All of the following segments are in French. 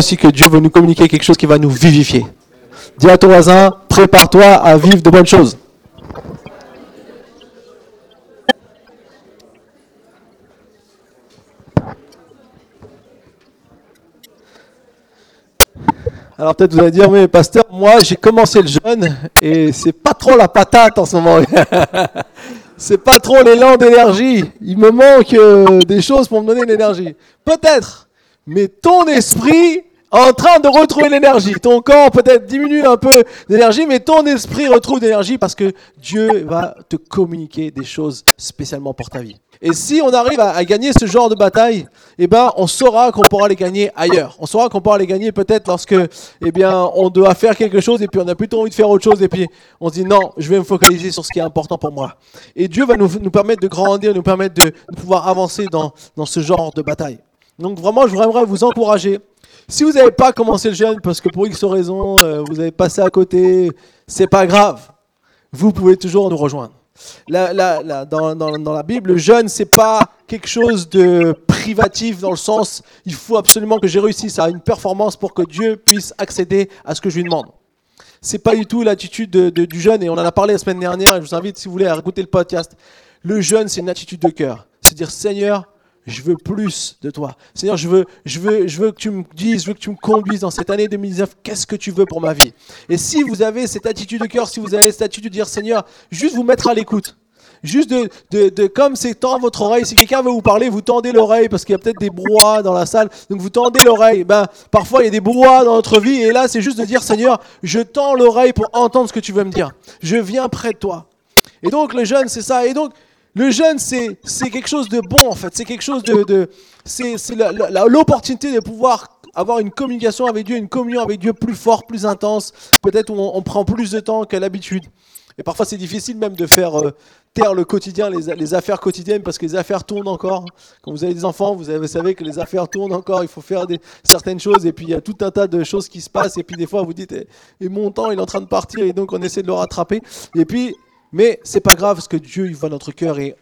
aussi que Dieu veut nous communiquer quelque chose qui va nous vivifier. Dis à ton voisin, prépare-toi à vivre de bonnes choses. Alors peut-être vous allez dire, mais pasteur, moi j'ai commencé le jeûne et c'est pas trop la patate en ce moment. c'est pas trop l'élan d'énergie. Il me manque euh, des choses pour me donner l'énergie. Peut-être, mais ton esprit en train de retrouver l'énergie. Ton corps peut-être diminue un peu d'énergie, mais ton esprit retrouve d'énergie parce que Dieu va te communiquer des choses spécialement pour ta vie. Et si on arrive à, gagner ce genre de bataille, eh ben, on saura qu'on pourra les gagner ailleurs. On saura qu'on pourra les gagner peut-être lorsque, eh bien, on doit faire quelque chose et puis on a plutôt envie de faire autre chose et puis on se dit non, je vais me focaliser sur ce qui est important pour moi. Et Dieu va nous, nous permettre de grandir, nous permettre de, de pouvoir avancer dans, dans ce genre de bataille. Donc vraiment, je voudrais vous encourager si vous n'avez pas commencé le jeûne parce que pour X raison, euh, vous avez passé à côté, c'est pas grave. Vous pouvez toujours nous rejoindre. dans, la Bible, le jeûne, c'est pas quelque chose de privatif dans le sens, il faut absolument que j'ai réussisse à une performance pour que Dieu puisse accéder à ce que je lui demande. C'est pas du tout l'attitude du jeûne, et on en a parlé la semaine dernière, et je vous invite, si vous voulez, à écouter le podcast. Le jeûne, c'est une attitude de cœur. C'est dire, Seigneur, je veux plus de toi. Seigneur, je veux, je, veux, je veux que tu me dises, je veux que tu me conduises dans cette année 2019. Qu'est-ce que tu veux pour ma vie? Et si vous avez cette attitude de cœur, si vous avez cette attitude de dire Seigneur, juste vous mettre à l'écoute. Juste de, de, de comme c'est tendre votre oreille, si quelqu'un veut vous parler, vous tendez l'oreille parce qu'il y a peut-être des brouhahs dans la salle. Donc vous tendez l'oreille. Ben, parfois il y a des brouhahs dans notre vie et là c'est juste de dire Seigneur, je tends l'oreille pour entendre ce que tu veux me dire. Je viens près de toi. Et donc le jeûne, c'est ça. Et donc le jeûne, c'est quelque chose de bon en fait. C'est quelque chose de. de c'est l'opportunité de pouvoir avoir une communication avec Dieu, une communion avec Dieu plus forte, plus intense. Peut-être on, prend plus de temps qu'à l'habitude. Et parfois, c'est difficile même de faire euh, taire le quotidien, les, les, affaires quotidiennes, parce que les affaires tournent encore. Quand vous avez des enfants, vous, avez, savez que les affaires tournent encore. Il faut faire des, certaines choses. Et puis, il y a tout un tas de choses qui se passent. Et puis, des fois, vous dites, eh, et mon temps, il est en train de partir. Et donc, on essaie de le rattraper. Et puis, mais c'est pas grave parce que Dieu il voit notre cœur et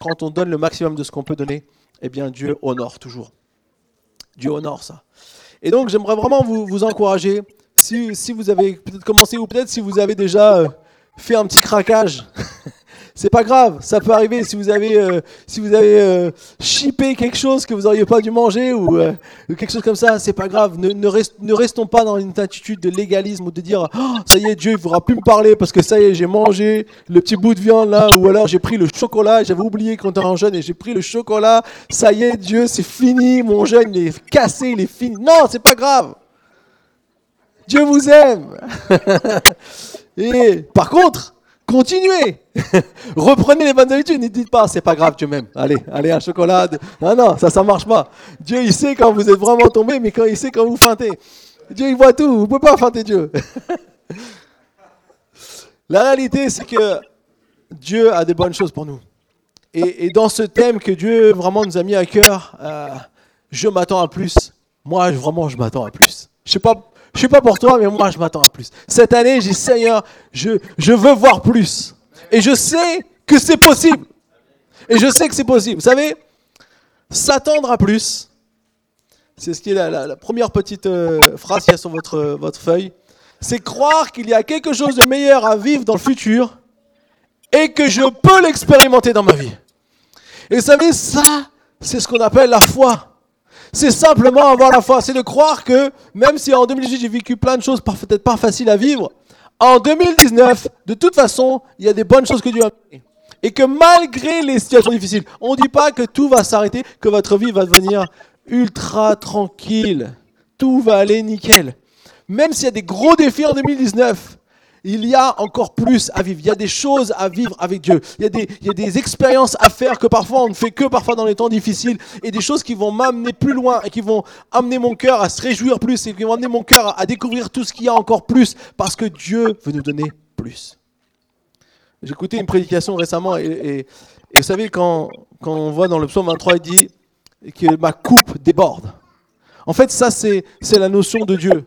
quand on donne le maximum de ce qu'on peut donner, eh bien Dieu honore toujours. Dieu honore ça. Et donc j'aimerais vraiment vous, encourager, si, si vous avez peut-être commencé ou peut-être si vous avez déjà euh, fait un petit craquage c'est pas grave, ça peut arriver si vous avez, euh, si vous avez euh, chippé quelque chose que vous n'auriez pas dû manger euh, ou quelque chose comme ça, c'est pas grave. Ne, ne, restons pas dans une attitude de légalisme ou de dire oh, ça y est, Dieu, il ne faudra plus me parler parce que ça y est, j'ai mangé le petit bout de viande là, ou alors j'ai pris le chocolat, j'avais oublié quand on était jeune et j'ai pris le chocolat, ça y est, Dieu, c'est fini, mon jeûne est cassé, il est fini. Non, c'est pas grave. Dieu vous aime. et par contre, Continuez. Reprenez les bonnes habitudes. Ne dites pas, c'est pas grave, Dieu m'aime. Allez, allez, un chocolat. Non, non, ça, ça marche pas. Dieu, il sait quand vous êtes vraiment tombé, mais quand il sait quand vous feintez. Dieu, il voit tout. Vous ne pouvez pas feinter Dieu. La réalité, c'est que Dieu a des bonnes choses pour nous. Et, dans ce thème que Dieu vraiment nous a mis à cœur, euh, je m'attends à plus. Moi, vraiment, je m'attends à plus. Je sais pas je ne sais pas pour toi, mais moi, je m'attends à plus. Cette année, j'ai Seigneur, je, je veux voir plus. Et je sais que c'est possible. Et je sais que c'est possible. Vous savez, s'attendre à plus, c'est ce qui est la, première petite euh, phrase qu'il y a sur votre, votre feuille. C'est croire qu'il y a quelque chose de meilleur à vivre dans le futur et que je peux l'expérimenter dans ma vie. Et vous savez, ça, c'est ce qu'on appelle la foi. C'est simplement avoir la foi. C'est de croire que, même si en 2018 j'ai vécu plein de choses peut-être pas faciles à vivre, en 2019, de toute façon, il y a des bonnes choses que Dieu a fait. Et que malgré les situations difficiles, on ne dit pas que tout va s'arrêter, que votre vie va devenir ultra tranquille. Tout va aller nickel. Même s'il y a des gros défis en 2019, il y a encore plus à vivre. Il y a des choses à vivre avec Dieu. Il y a des, expériences à faire que parfois on ne fait que parfois dans les temps difficiles. Et des choses qui vont m'amener plus loin et qui vont amener mon cœur à se réjouir plus et qui vont amener mon cœur à découvrir tout ce qu'il y a encore plus parce que Dieu veut nous donner plus. Écouté une prédication récemment et, vous savez, quand, quand on voit dans le psaume 23, il dit que ma coupe déborde. En fait, ça, c'est la notion de Dieu.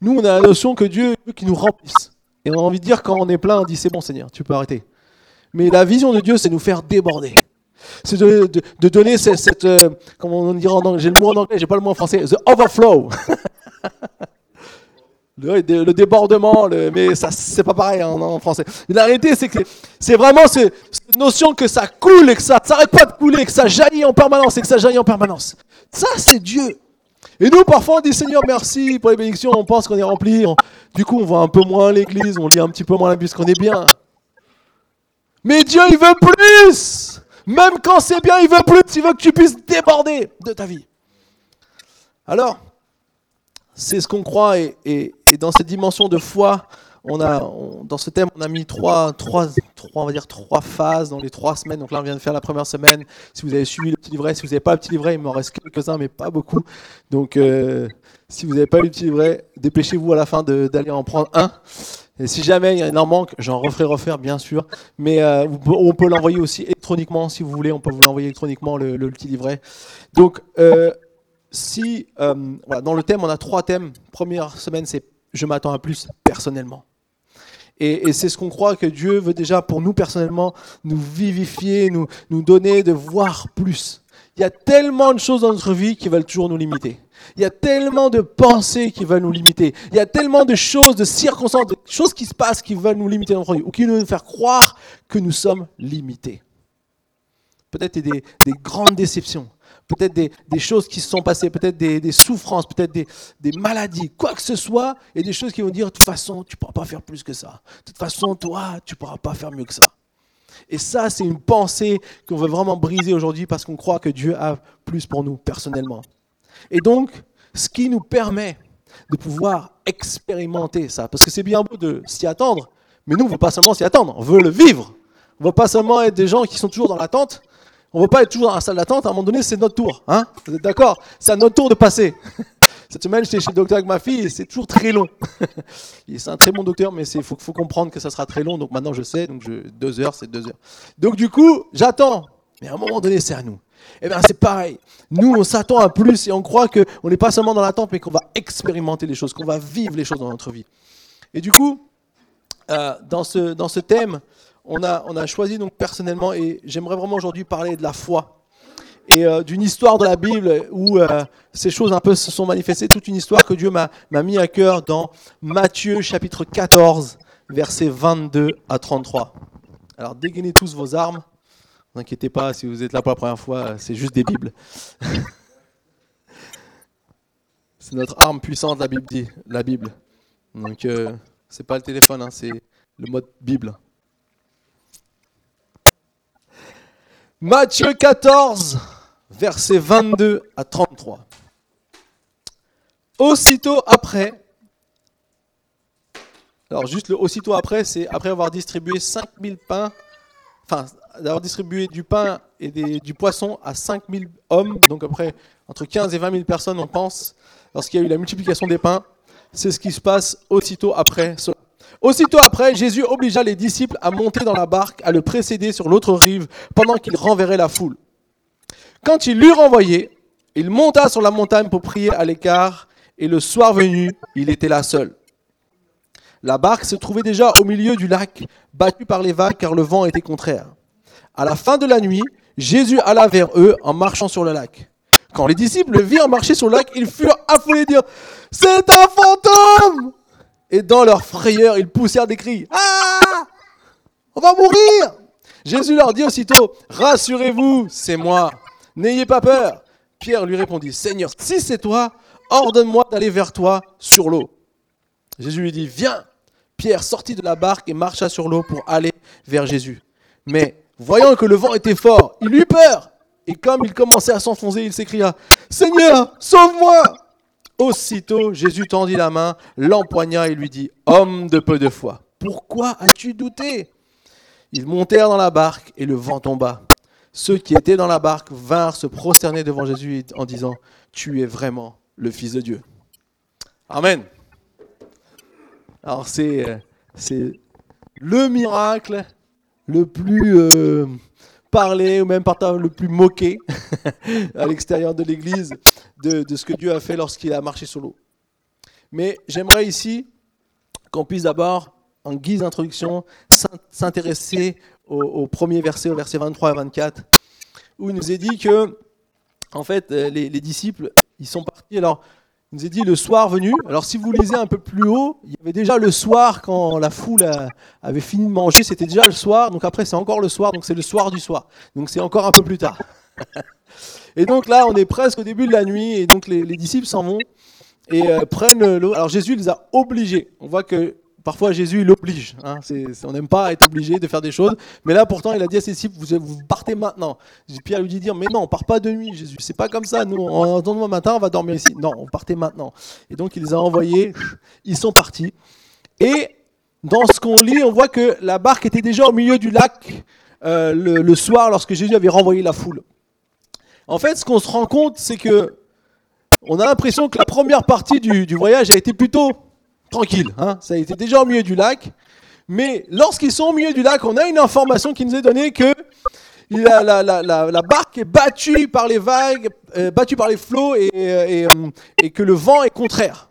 Nous, on a la notion que Dieu veut qu'il nous remplisse. Et on a envie de dire quand on est plein, on dit c'est bon Seigneur, tu peux arrêter. Mais la vision de Dieu, c'est nous faire déborder. C'est de, donner cette, euh, comment on dirait en anglais, j'ai le mot en anglais, j'ai pas le mot en français, the overflow. le, débordement, mais ça c'est pas pareil hein, en, français. la réalité c'est que c'est vraiment cette notion que ça coule et que ça s'arrête pas de couler, que ça jaillit en permanence et que ça jaillit en permanence. Ça c'est Dieu. Et nous parfois on dit Seigneur merci pour les bénédictions, on pense qu'on est rempli, du coup on voit un peu moins l'église, on lit un petit peu moins la Bible, qu'on est bien. Mais Dieu il veut plus. Même quand c'est bien, il veut plus, il veut que tu puisses déborder de ta vie. Alors, c'est ce qu'on croit et, dans cette dimension de foi, on a, dans ce thème, on a mis trois, trois, trois, on va dire trois phases dans les trois semaines. Donc là, on vient de faire la première semaine. Si vous avez suivi le petit livret, si vous n'avez pas le petit livret, il m'en reste quelques-uns, mais pas beaucoup. Donc, euh, si vous n'avez pas le petit livret, dépêchez-vous à la fin d'aller en prendre un. Et si jamais il y en manque, j'en referai refaire, bien sûr. Mais euh, on peut l'envoyer aussi électroniquement, si vous voulez. On peut vous l'envoyer électroniquement, le, petit livret. Donc, euh, si dans le thème, on a trois thèmes. Première semaine, c'est je m'attends à plus personnellement. Et, c'est ce qu'on croit que Dieu veut déjà pour nous personnellement, nous vivifier, nous, nous donner de voir plus. Il y a tellement de choses dans notre vie qui veulent toujours nous limiter. Il y a tellement de pensées qui veulent nous limiter. Il y a tellement de choses, de circonstances, de choses qui se passent qui veulent nous limiter dans notre vie ou qui veulent nous faire croire que nous sommes limités. Peut-être des, des grandes déceptions, peut-être des, choses qui se sont passées, peut-être des, souffrances, peut-être des, maladies, quoi que ce soit, et des choses qui vont dire, de toute façon, tu ne pourras pas faire plus que ça. De toute façon, toi, tu ne pourras pas faire mieux que ça. Et ça, c'est une pensée qu'on veut vraiment briser aujourd'hui parce qu'on croit que Dieu a plus pour nous personnellement. Et donc, ce qui nous permet de pouvoir expérimenter ça, parce que c'est bien beau de s'y attendre, mais nous, on ne veut pas seulement s'y attendre, on veut le vivre. On ne veut pas seulement être des gens qui sont toujours dans l'attente, on ne veut pas être toujours dans la salle d'attente, à un moment donné, c'est notre tour. Hein Vous êtes d'accord? C'est à notre tour de passer. Cette semaine, j'étais chez le docteur avec ma fille et c'est toujours très long. c'est un très bon docteur, mais il faut, faut, comprendre que ça sera très long. Donc maintenant, je sais. Donc deux heures, c'est deux heures. Donc du coup, j'attends. Mais à un moment donné, c'est à nous. Eh bien, c'est pareil. Nous, on s'attend à plus et on croit qu'on n'est pas seulement dans l'attente, mais qu'on va expérimenter les choses, qu'on va vivre les choses dans notre vie. Et du coup, euh, dans, ce, dans ce thème, on a, choisi donc personnellement, et j'aimerais vraiment aujourd'hui parler de la foi et euh, d'une histoire de la Bible où euh, ces choses un peu se sont manifestées, toute une histoire que Dieu m'a mis à cœur dans Matthieu chapitre 14, versets 22 à 33. Alors dégainez tous vos armes, ne vous inquiétez pas si vous êtes là pour la première fois, c'est juste des Bibles. c'est notre arme puissante, la Bible dit, la. Donc euh, c'est pas le téléphone, hein, c'est le mode Bible. Matthieu 14, versets 22 à 33. Aussitôt après, alors juste le aussitôt après, c'est après avoir distribué 5000 pains, enfin d'avoir distribué du pain et du poisson à 5000 hommes, donc après entre 15 et 20 000 personnes, on pense, lorsqu'il y a eu la multiplication des pains, c'est ce qui se passe aussitôt après. Aussitôt après, Jésus obligea les disciples à monter dans la barque, à le précéder sur l'autre rive, pendant qu'il renverrait la foule. Quand il l'eut renvoyé, il monta sur la montagne pour prier à l'écart, et le soir venu, il était là seul. La barque se trouvait déjà au milieu du lac, battue par les vagues car le vent était contraire. À la fin de la nuit, Jésus alla vers eux en marchant sur le lac. Quand les disciples le virent marcher sur le lac, ils furent affolés dire C'est un fantôme et dans leur frayeur, ils poussèrent des cris. Ah On va mourir Jésus leur dit aussitôt, Rassurez-vous, c'est moi. N'ayez pas peur. Pierre lui répondit, Seigneur, si c'est toi, ordonne-moi d'aller vers toi sur l'eau. Jésus lui dit, Viens. Pierre sortit de la barque et marcha sur l'eau pour aller vers Jésus. Mais voyant que le vent était fort, il eut peur. Et comme il commençait à s'enfoncer, il s'écria, Seigneur, sauve-moi. Aussitôt, Jésus tendit la main, l'empoigna et lui dit, Homme de peu de foi, pourquoi as-tu douté? Ils montèrent dans la barque et le vent tomba. Ceux qui étaient dans la barque vinrent se prosterner devant Jésus en disant, Tu es vraiment le Fils de Dieu. Amen. Alors c'est, euh, le miracle le plus euh, parler ou même par le plus moqué à l'extérieur de l'Église de, ce que Dieu a fait lorsqu'il a marché sur l'eau. Mais j'aimerais ici qu'on puisse d'abord, en guise d'introduction, s'intéresser au, premier verset, au verset 23 et 24, où il nous est dit que, en fait, euh, les, disciples, ils sont partis. Alors, Il nous est dit le soir venu. Alors si vous lisez un peu plus haut, il y avait déjà le soir quand la foule avait fini de manger, c'était déjà le soir. Donc après c'est encore le soir, donc c'est le soir du soir. Donc c'est encore un peu plus tard. et donc là on est presque au début de la nuit et donc les, disciples s'en vont et euh, prennent l'eau. Alors Jésus les a obligés. On voit que Parfois, Jésus, il. Hein. on n'aime pas être obligé de faire des choses. Mais là, pourtant, il a dit à ses disciples, vous, partez maintenant. Pierre lui dit, mais non, on part pas de nuit, Jésus. C'est pas comme ça. Nous, en demain matin, on va dormir ici. Non, on partait maintenant. Et donc, il les a envoyés. Ils sont partis. Et dans ce qu'on lit, on voit que la barque était déjà au milieu du lac euh, le, soir lorsque Jésus avait renvoyé la foule. En fait, ce qu'on se rend compte, c'est que on a l'impression que la première partie du voyage a été plutôt tranquille. Hein ça a été déjà au milieu du lac. Mais lorsqu'ils sont au milieu du lac, on a une information qui nous est donnée que la, barque est battue par les vagues, euh, battue par les flots et, et, euh, et, que le vent est contraire.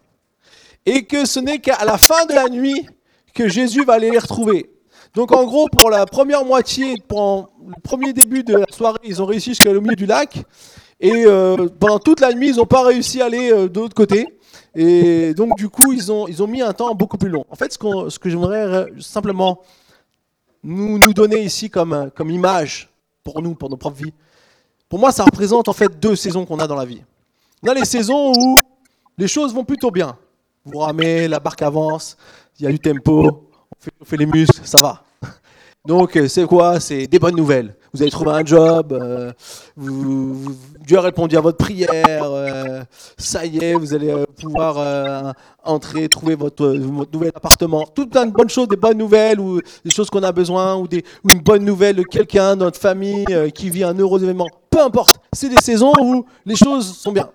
Et que ce n'est qu'à la fin de la nuit que Jésus va aller les retrouver. Donc en gros, pour la première moitié, pour le premier début de la soirée, ils ont réussi jusqu'au milieu du lac. Et euh, pendant toute la nuit, ils n'ont pas réussi à aller de l'autre côté. Et donc, du coup, ils ont, ils ont mis un temps beaucoup plus long. En fait, ce, ce que j'aimerais simplement nous, nous donner ici comme, comme image pour nous, pour nos propres vies, pour moi, ça représente en fait deux saisons qu'on a dans la vie. On a les saisons où les choses vont plutôt bien. Vous ramez, la barque avance, il y a du tempo, on fait, on fait les muscles, ça va. Donc, c'est quoi? C'est des bonnes nouvelles vous avez trouvé un job, euh, Dieu a répondu à votre prière, euh, ça y est, vous allez euh, pouvoir entrer, trouver votre, nouvel appartement. Tout plein de bonnes choses, des bonnes nouvelles, ou des choses qu'on a besoin, ou, une bonne nouvelle de quelqu'un dans notre famille qui vit un heureux événement. Peu importe, c'est des saisons où les choses sont bien.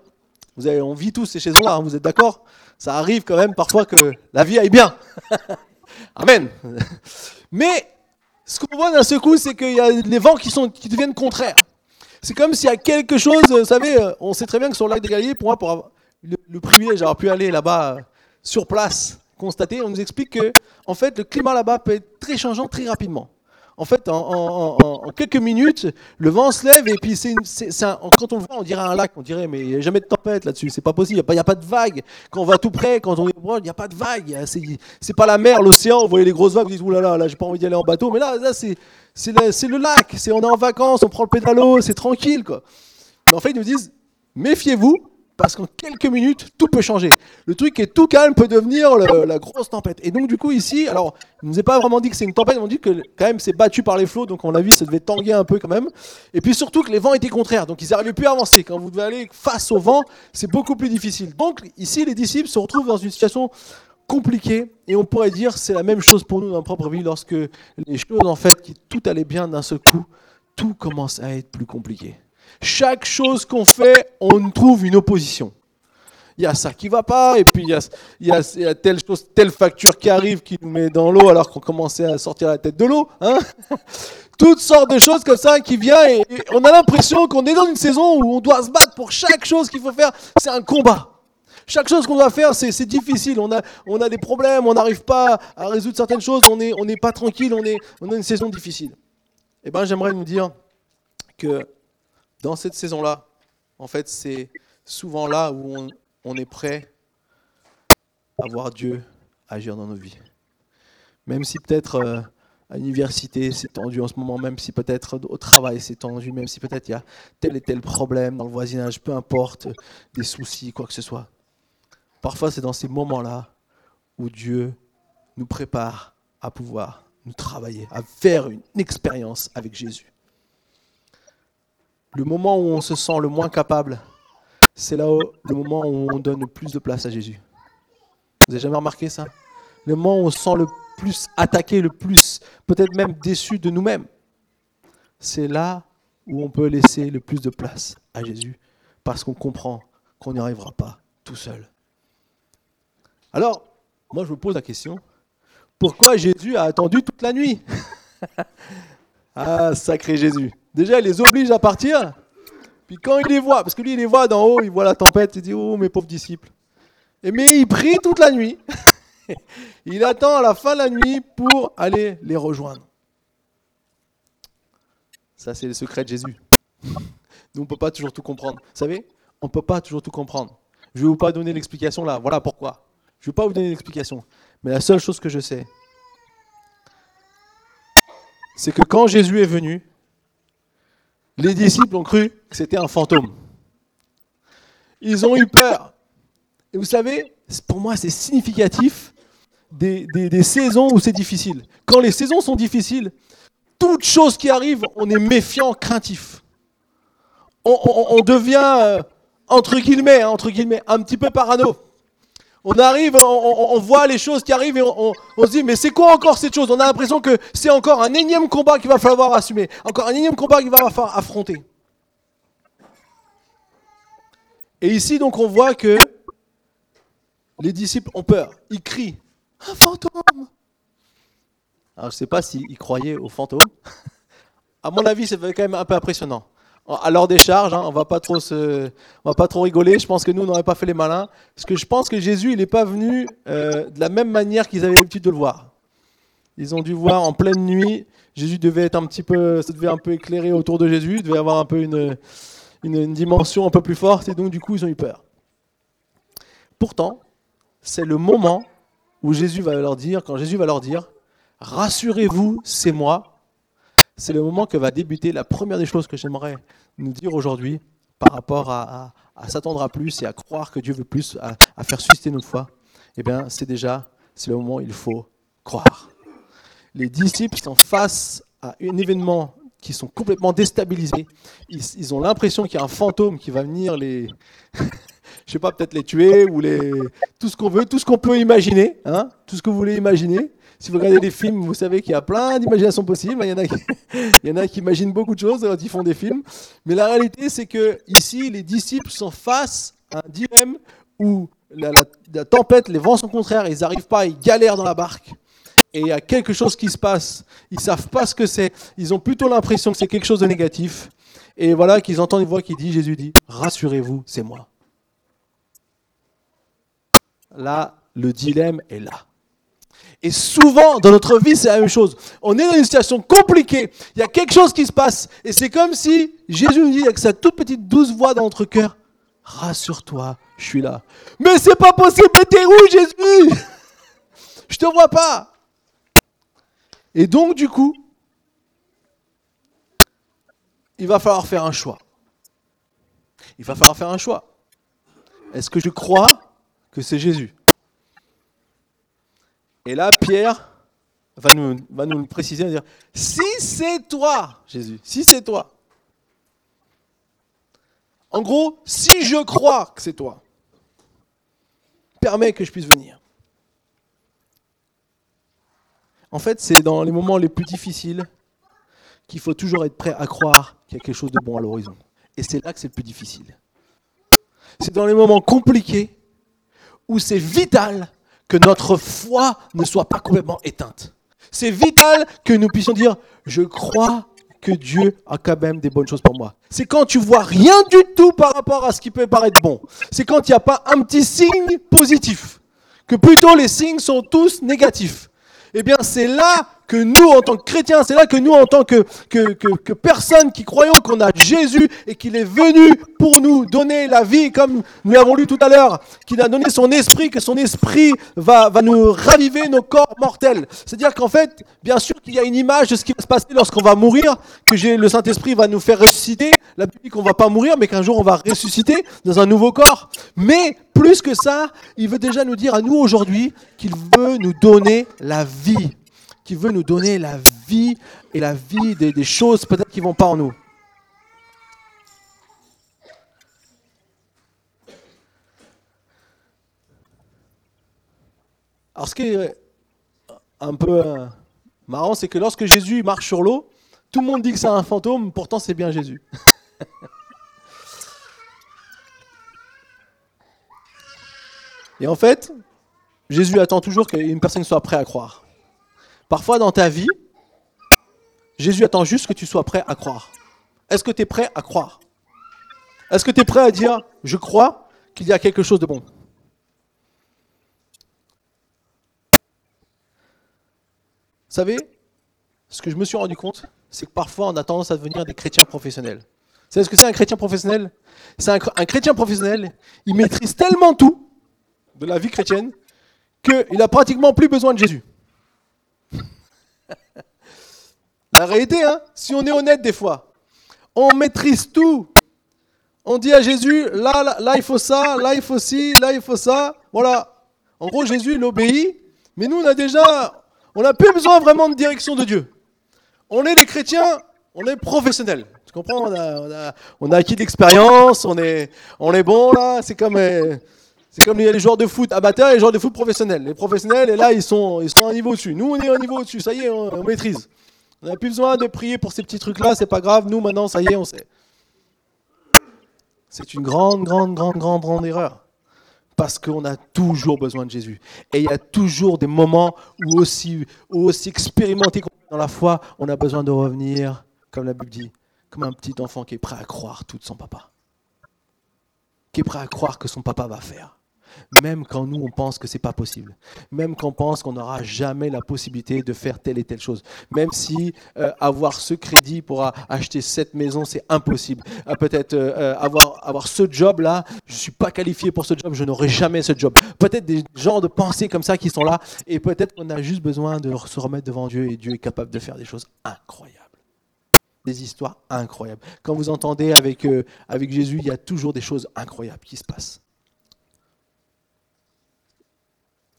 Vous avez, on vit tous ces saisons-là, hein, vous êtes d'accord? Ça arrive quand même parfois que la vie aille bien. Amen. Mais ce qu'on voit d'un seul coup, c'est qu'il y a les vents qui, deviennent contraires. C'est comme s'il y a quelque chose, vous savez, euh, on sait très bien que sur le lac des Galiées, pour moi, pour avoir le, privilège d'avoir pu aller là-bas euh, sur place, constater, on nous explique que, en fait, le climat là-bas peut être très changeant très rapidement. En fait, en, quelques minutes, le vent se lève et puis c'est, quand on le voit, on dirait un lac, on dirait, mais il n'y a jamais de tempête là-dessus, c'est pas possible, il n'y a, pas de vague. Quand on va tout près, quand on est proche, il n'y a pas de vague. C'est, pas la mer, l'océan, vous voyez les grosses vagues, vous dites, oulala, là, là, j'ai pas envie d'y aller en bateau, mais là, là c'est, c'est, le, lac, c'est, on est en vacances, on prend le pédalo, c'est tranquille, quoi. Mais en fait, ils nous disent, méfiez-vous, parce qu'en quelques minutes, tout peut changer. Le truc est tout calme peut devenir la grosse tempête. Et donc, du coup, ici, alors, il nous est pas vraiment dit que c'est une tempête, on dit que quand même c'est battu par les flots, donc on l'a vu, ça devait tanguer un peu quand même. Et puis surtout que les vents étaient contraires, donc ils n'arrivaient plus à avancer. Quand vous devez aller face au vent, c'est beaucoup plus difficile. Donc, ici, les disciples se retrouvent dans une situation compliquée, et on pourrait dire c'est la même chose pour nous dans notre propre vie, lorsque les choses, en fait, qui tout allait bien d'un seul coup, tout commence à être plus compliqué. Chaque chose qu'on fait, on trouve une opposition. Il y a ça qui va pas, et puis il y a, telle chose, telle facture qui arrive qui nous met dans l'eau alors qu'on commençait à sortir la tête de l'eau. Hein Toutes sortes de choses comme ça qui viennent, et, on a l'impression qu'on est dans une saison où on doit se battre pour chaque chose qu'il faut faire. C'est un combat. Chaque chose qu'on doit faire, c'est difficile. On a, on a des problèmes, on n'arrive pas à résoudre certaines choses, on n'est on pas tranquille, on, est, on a une saison difficile. Eh bien, j'aimerais nous dire que dans cette saison-là, en fait, c'est souvent là où on, est prêt à voir Dieu agir dans nos vies. Même si peut-être euh, à l'université c'est tendu en ce moment, même si peut-être au travail c'est tendu, même si peut-être il y a tel et tel problème dans le voisinage, peu importe, des soucis, quoi que ce soit. Parfois c'est dans ces moments-là où Dieu nous prépare à pouvoir nous travailler, à faire une expérience avec Jésus le moment où on se sent le moins capable, c'est là le moment où on donne le plus de place à Jésus. Vous avez jamais remarqué ça? Le moment où on se sent le plus attaqué, le plus peut-être même déçu de nous-mêmes, c'est là où on peut laisser le plus de place à Jésus, parce qu'on comprend qu'on n'y arrivera pas tout seul. Alors, moi je me pose la question, pourquoi Jésus a attendu toute la nuit? Ah, sacré Jésus. Déjà, il les oblige à partir. Puis quand il les voit, parce que lui, il les voit d'en haut, il voit la tempête, il dit Oh, mes pauvres disciples. Et mais il prie toute la nuit. il attend à la fin de la nuit pour aller les rejoindre. Ça, c'est le secret de Jésus. Nous, on ne peut pas toujours tout comprendre. Vous savez, on ne peut pas toujours tout comprendre. Je ne vais vous pas donner l'explication là. Voilà pourquoi. Je ne vais pas vous donner l'explication. Mais la seule chose que je sais, c'est que quand Jésus est venu, les disciples ont cru que c'était un fantôme. Ils ont eu peur. Et vous savez, pour moi, c'est significatif des, saisons où c'est difficile. Quand les saisons sont difficiles, toute chose qui arrive, on est méfiant, craintif. On, devient, euh, entre guillemets, hein, entre guillemets, un petit peu parano. On arrive, on, voit les choses qui arrivent et on, se dit, mais c'est quoi encore cette chose? On a l'impression que c'est encore un énième combat qu'il va falloir assumer, encore un énième combat qu'il va falloir affronter. Et ici, donc, on voit que les disciples ont peur. Ils crient, un fantôme Alors, je ne sais pas s'ils croyaient aux fantômes. à mon avis, c'est quand même un peu impressionnant à l'heure des charges, hein, on va pas trop se, on va pas trop rigoler. Je pense que nous, on n'aurait pas fait les malins, parce que je pense que Jésus, il n'est pas venu euh, de la même manière qu'ils avaient l'habitude de le voir. Ils ont dû voir en pleine nuit. Jésus devait être un petit peu, ça devait un peu éclairer autour de Jésus, il devait avoir un peu une, une dimension un peu plus forte, et donc du coup, ils ont eu peur. Pourtant, c'est le moment où Jésus va leur dire, quand Jésus va leur dire, rassurez-vous, c'est moi, c'est le moment que va débuter la première des choses que j'aimerais nous dire aujourd'hui par rapport à, s'attendre à plus et à croire que Dieu veut plus, à, faire susciter notre foi. Eh bien, c'est déjà, c'est le moment où il faut croire. Les disciples sont face à un événement qui sont complètement déstabilisés. Ils, ont l'impression qu'il y a un fantôme qui va venir les, je sais pas, peut-être les tuer ou les, tout ce qu'on veut, tout ce qu'on peut imaginer, hein, tout ce que vous voulez imaginer. Si vous regardez des films, vous savez qu'il y a plein d'imaginations possibles. Il y, en a qui, imaginent beaucoup de choses ils font des films. Mais la réalité, c'est que ici, les disciples sont face à un dilemme où la, tempête, les vents sont contraires, ils n'arrivent pas, ils galèrent dans la barque. Et il y a quelque chose qui se passe. Ils savent pas ce que c'est. Ils ont plutôt l'impression que c'est quelque chose de négatif. Et voilà qu'ils entendent une voix qui dit, Jésus dit, rassurez-vous, c'est moi. Là, le dilemme est là. Et souvent, dans notre vie, c'est la même chose. On est dans une situation compliquée. Il y a quelque chose qui se passe. Et c'est comme si Jésus nous dit avec sa toute petite douce voix dans notre cœur, rassure-toi, je suis là. Mais c'est pas possible, mais t'es où Jésus? Je te vois pas. Et donc, du coup, il va falloir faire un choix. Il va falloir faire un choix. Est-ce que je crois que c'est Jésus? Et là, Pierre va nous, va nous préciser, dire, si c'est toi, Jésus, si c'est toi. En gros, si je crois que c'est toi, permets que je puisse venir. En fait, c'est dans les moments les plus difficiles qu'il faut toujours être prêt à croire qu'il y a quelque chose de bon à l'horizon. Et c'est là que c'est le plus difficile. C'est dans les moments compliqués où c'est vital que notre foi ne soit pas complètement éteinte. C'est vital que nous puissions dire, je crois que Dieu a quand même des bonnes choses pour moi. C'est quand tu vois rien du tout par rapport à ce qui peut paraître bon. C'est quand il n'y a pas un petit signe positif. Que plutôt les signes sont tous négatifs. Eh bien, c'est là que nous, en tant que chrétiens, c'est là que nous, en tant que, que, que, personnes qui croyons qu'on a Jésus et qu'il est venu pour nous donner la vie, comme nous l'avons lu tout à l'heure, qu'il a donné son esprit, que son esprit va, va nous raviver nos corps mortels. C'est-à-dire qu'en fait, bien sûr qu'il y a une image de ce qui va se passer lorsqu'on va mourir, que le Saint-Esprit va nous faire ressusciter. La Bible dit qu'on va pas mourir, mais qu'un jour on va ressusciter dans un nouveau corps. Mais plus que ça, il veut déjà nous dire à nous aujourd'hui qu'il veut nous donner la vie qui veut nous donner la vie et la vie des, choses peut-être qui ne vont pas en nous. Alors ce qui est un peu euh, marrant, c'est que lorsque Jésus marche sur l'eau, tout le monde dit que c'est un fantôme, pourtant c'est bien Jésus. Et en fait, Jésus attend toujours qu'une personne soit prête à croire. Parfois dans ta vie, Jésus attend juste que tu sois prêt à croire. Est-ce que tu es prêt à croire? Est-ce que tu es prêt à dire, je crois qu'il y a quelque chose de bon Vous savez, ce que je me suis rendu compte, c'est que parfois on a tendance à devenir des chrétiens professionnels. savez ce que c'est un chrétien professionnel? C'est un, un chrétien professionnel, il maîtrise tellement tout de la vie chrétienne qu'il n'a pratiquement plus besoin de Jésus. La réalité, hein, si on est honnête des fois, on maîtrise tout. On dit à Jésus, là, là, il faut ça, là, il faut ci, là, il faut ça. Voilà. En gros, Jésus, il obéit, mais nous, on a déjà, on n'a plus besoin vraiment de direction de Dieu. On est des chrétiens, on est professionnels. Tu comprends? On a, on, a, acquis de l'expérience, on est, on est bon là. C'est comme, euh, c'est comme les joueurs de foot amateurs et les joueurs de foot professionnels. Les professionnels, et là, ils sont, ils sont un niveau au-dessus. Nous, on est un niveau au-dessus. Ça y est, on maîtrise. On n'a plus besoin de prier pour ces petits trucs-là, c'est pas grave. Nous, maintenant, ça y est, on sait. C'est une grande, grande, grande, grande, grande erreur. Parce qu'on a toujours besoin de Jésus. Et il y a toujours des moments où aussi, aussi expérimentés dans la foi, on a besoin de revenir, comme la Bible dit, comme un petit enfant qui est prêt à croire tout de son papa. Qui est prêt à croire que son papa va faire même quand nous, on pense que c'est pas possible. Même quand on pense qu'on n'aura jamais la possibilité de faire telle et telle chose. Même si euh, avoir ce crédit pour acheter cette maison, c'est impossible. Euh, peut-être euh, avoir, ce job-là, je ne suis pas qualifié pour ce job, je n'aurai jamais ce job. Peut-être des genres de pensées comme ça qui sont là. Et peut-être qu'on a juste besoin de se remettre devant Dieu et Dieu est capable de faire des choses incroyables des histoires incroyables. Quand vous entendez avec Jésus, il y a toujours des choses incroyables qui se passent.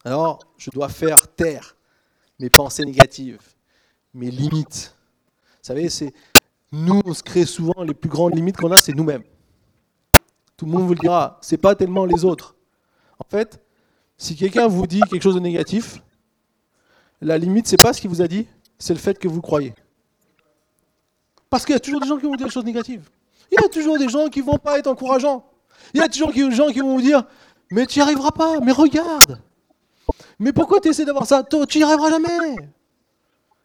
Alors, je dois faire taire mes pensées négatives, mes limites. Vous savez, c'est nous, on se crée souvent les plus grandes limites qu'on a, c'est nous-mêmes. Tout le monde vous le dira, c'est pas tellement les autres. En fait, si quelqu'un vous dit quelque chose de négatif, la limite, c'est pas ce qu'il vous a dit, c'est le fait que vous croyez. Parce qu'il y a toujours des gens qui vont vous dire des choses négatives. Il y a toujours des gens qui vont pas être encourageants. Il y a toujours des gens qui vont vous dire, mais tu n'y arriveras pas, mais regarde. Mais pourquoi tu essaies d'avoir ça Tu n'y arriveras jamais.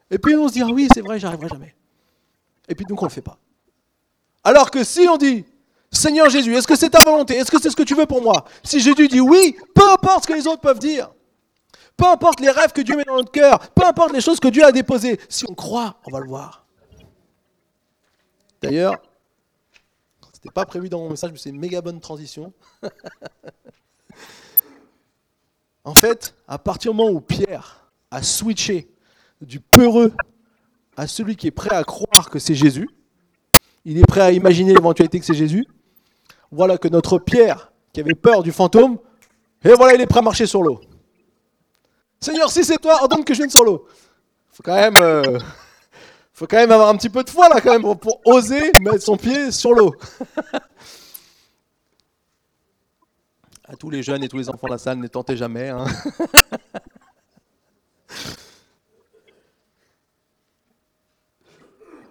Et puis on se dit, ah oui, c'est vrai, j'y arriverai jamais. Et puis donc on ne le fait pas. Alors que si on dit, Seigneur Jésus, est-ce que c'est ta volonté Est-ce que c'est ce que tu veux pour moi Si Jésus dit oui, peu importe ce que les autres peuvent dire, peu importe les rêves que Dieu met dans notre cœur, peu importe les choses que Dieu a déposées, si on croit, on va le voir. D'ailleurs, ce n'était pas prévu dans mon message, mais c'est une méga bonne transition. En fait, à partir du moment où Pierre a switché du peureux à celui qui est prêt à croire que c'est Jésus, il est prêt à imaginer l'éventualité que c'est Jésus, voilà que notre Pierre, qui avait peur du fantôme, et voilà, il est prêt à marcher sur l'eau. Seigneur, si c'est toi, ordonne que je vienne sur l'eau. Faut euh, faut quand même avoir un petit peu de foi là, quand même, pour oser mettre son pied sur l'eau. À tous les jeunes et tous les enfants de la salle, ne tentez jamais. Hein.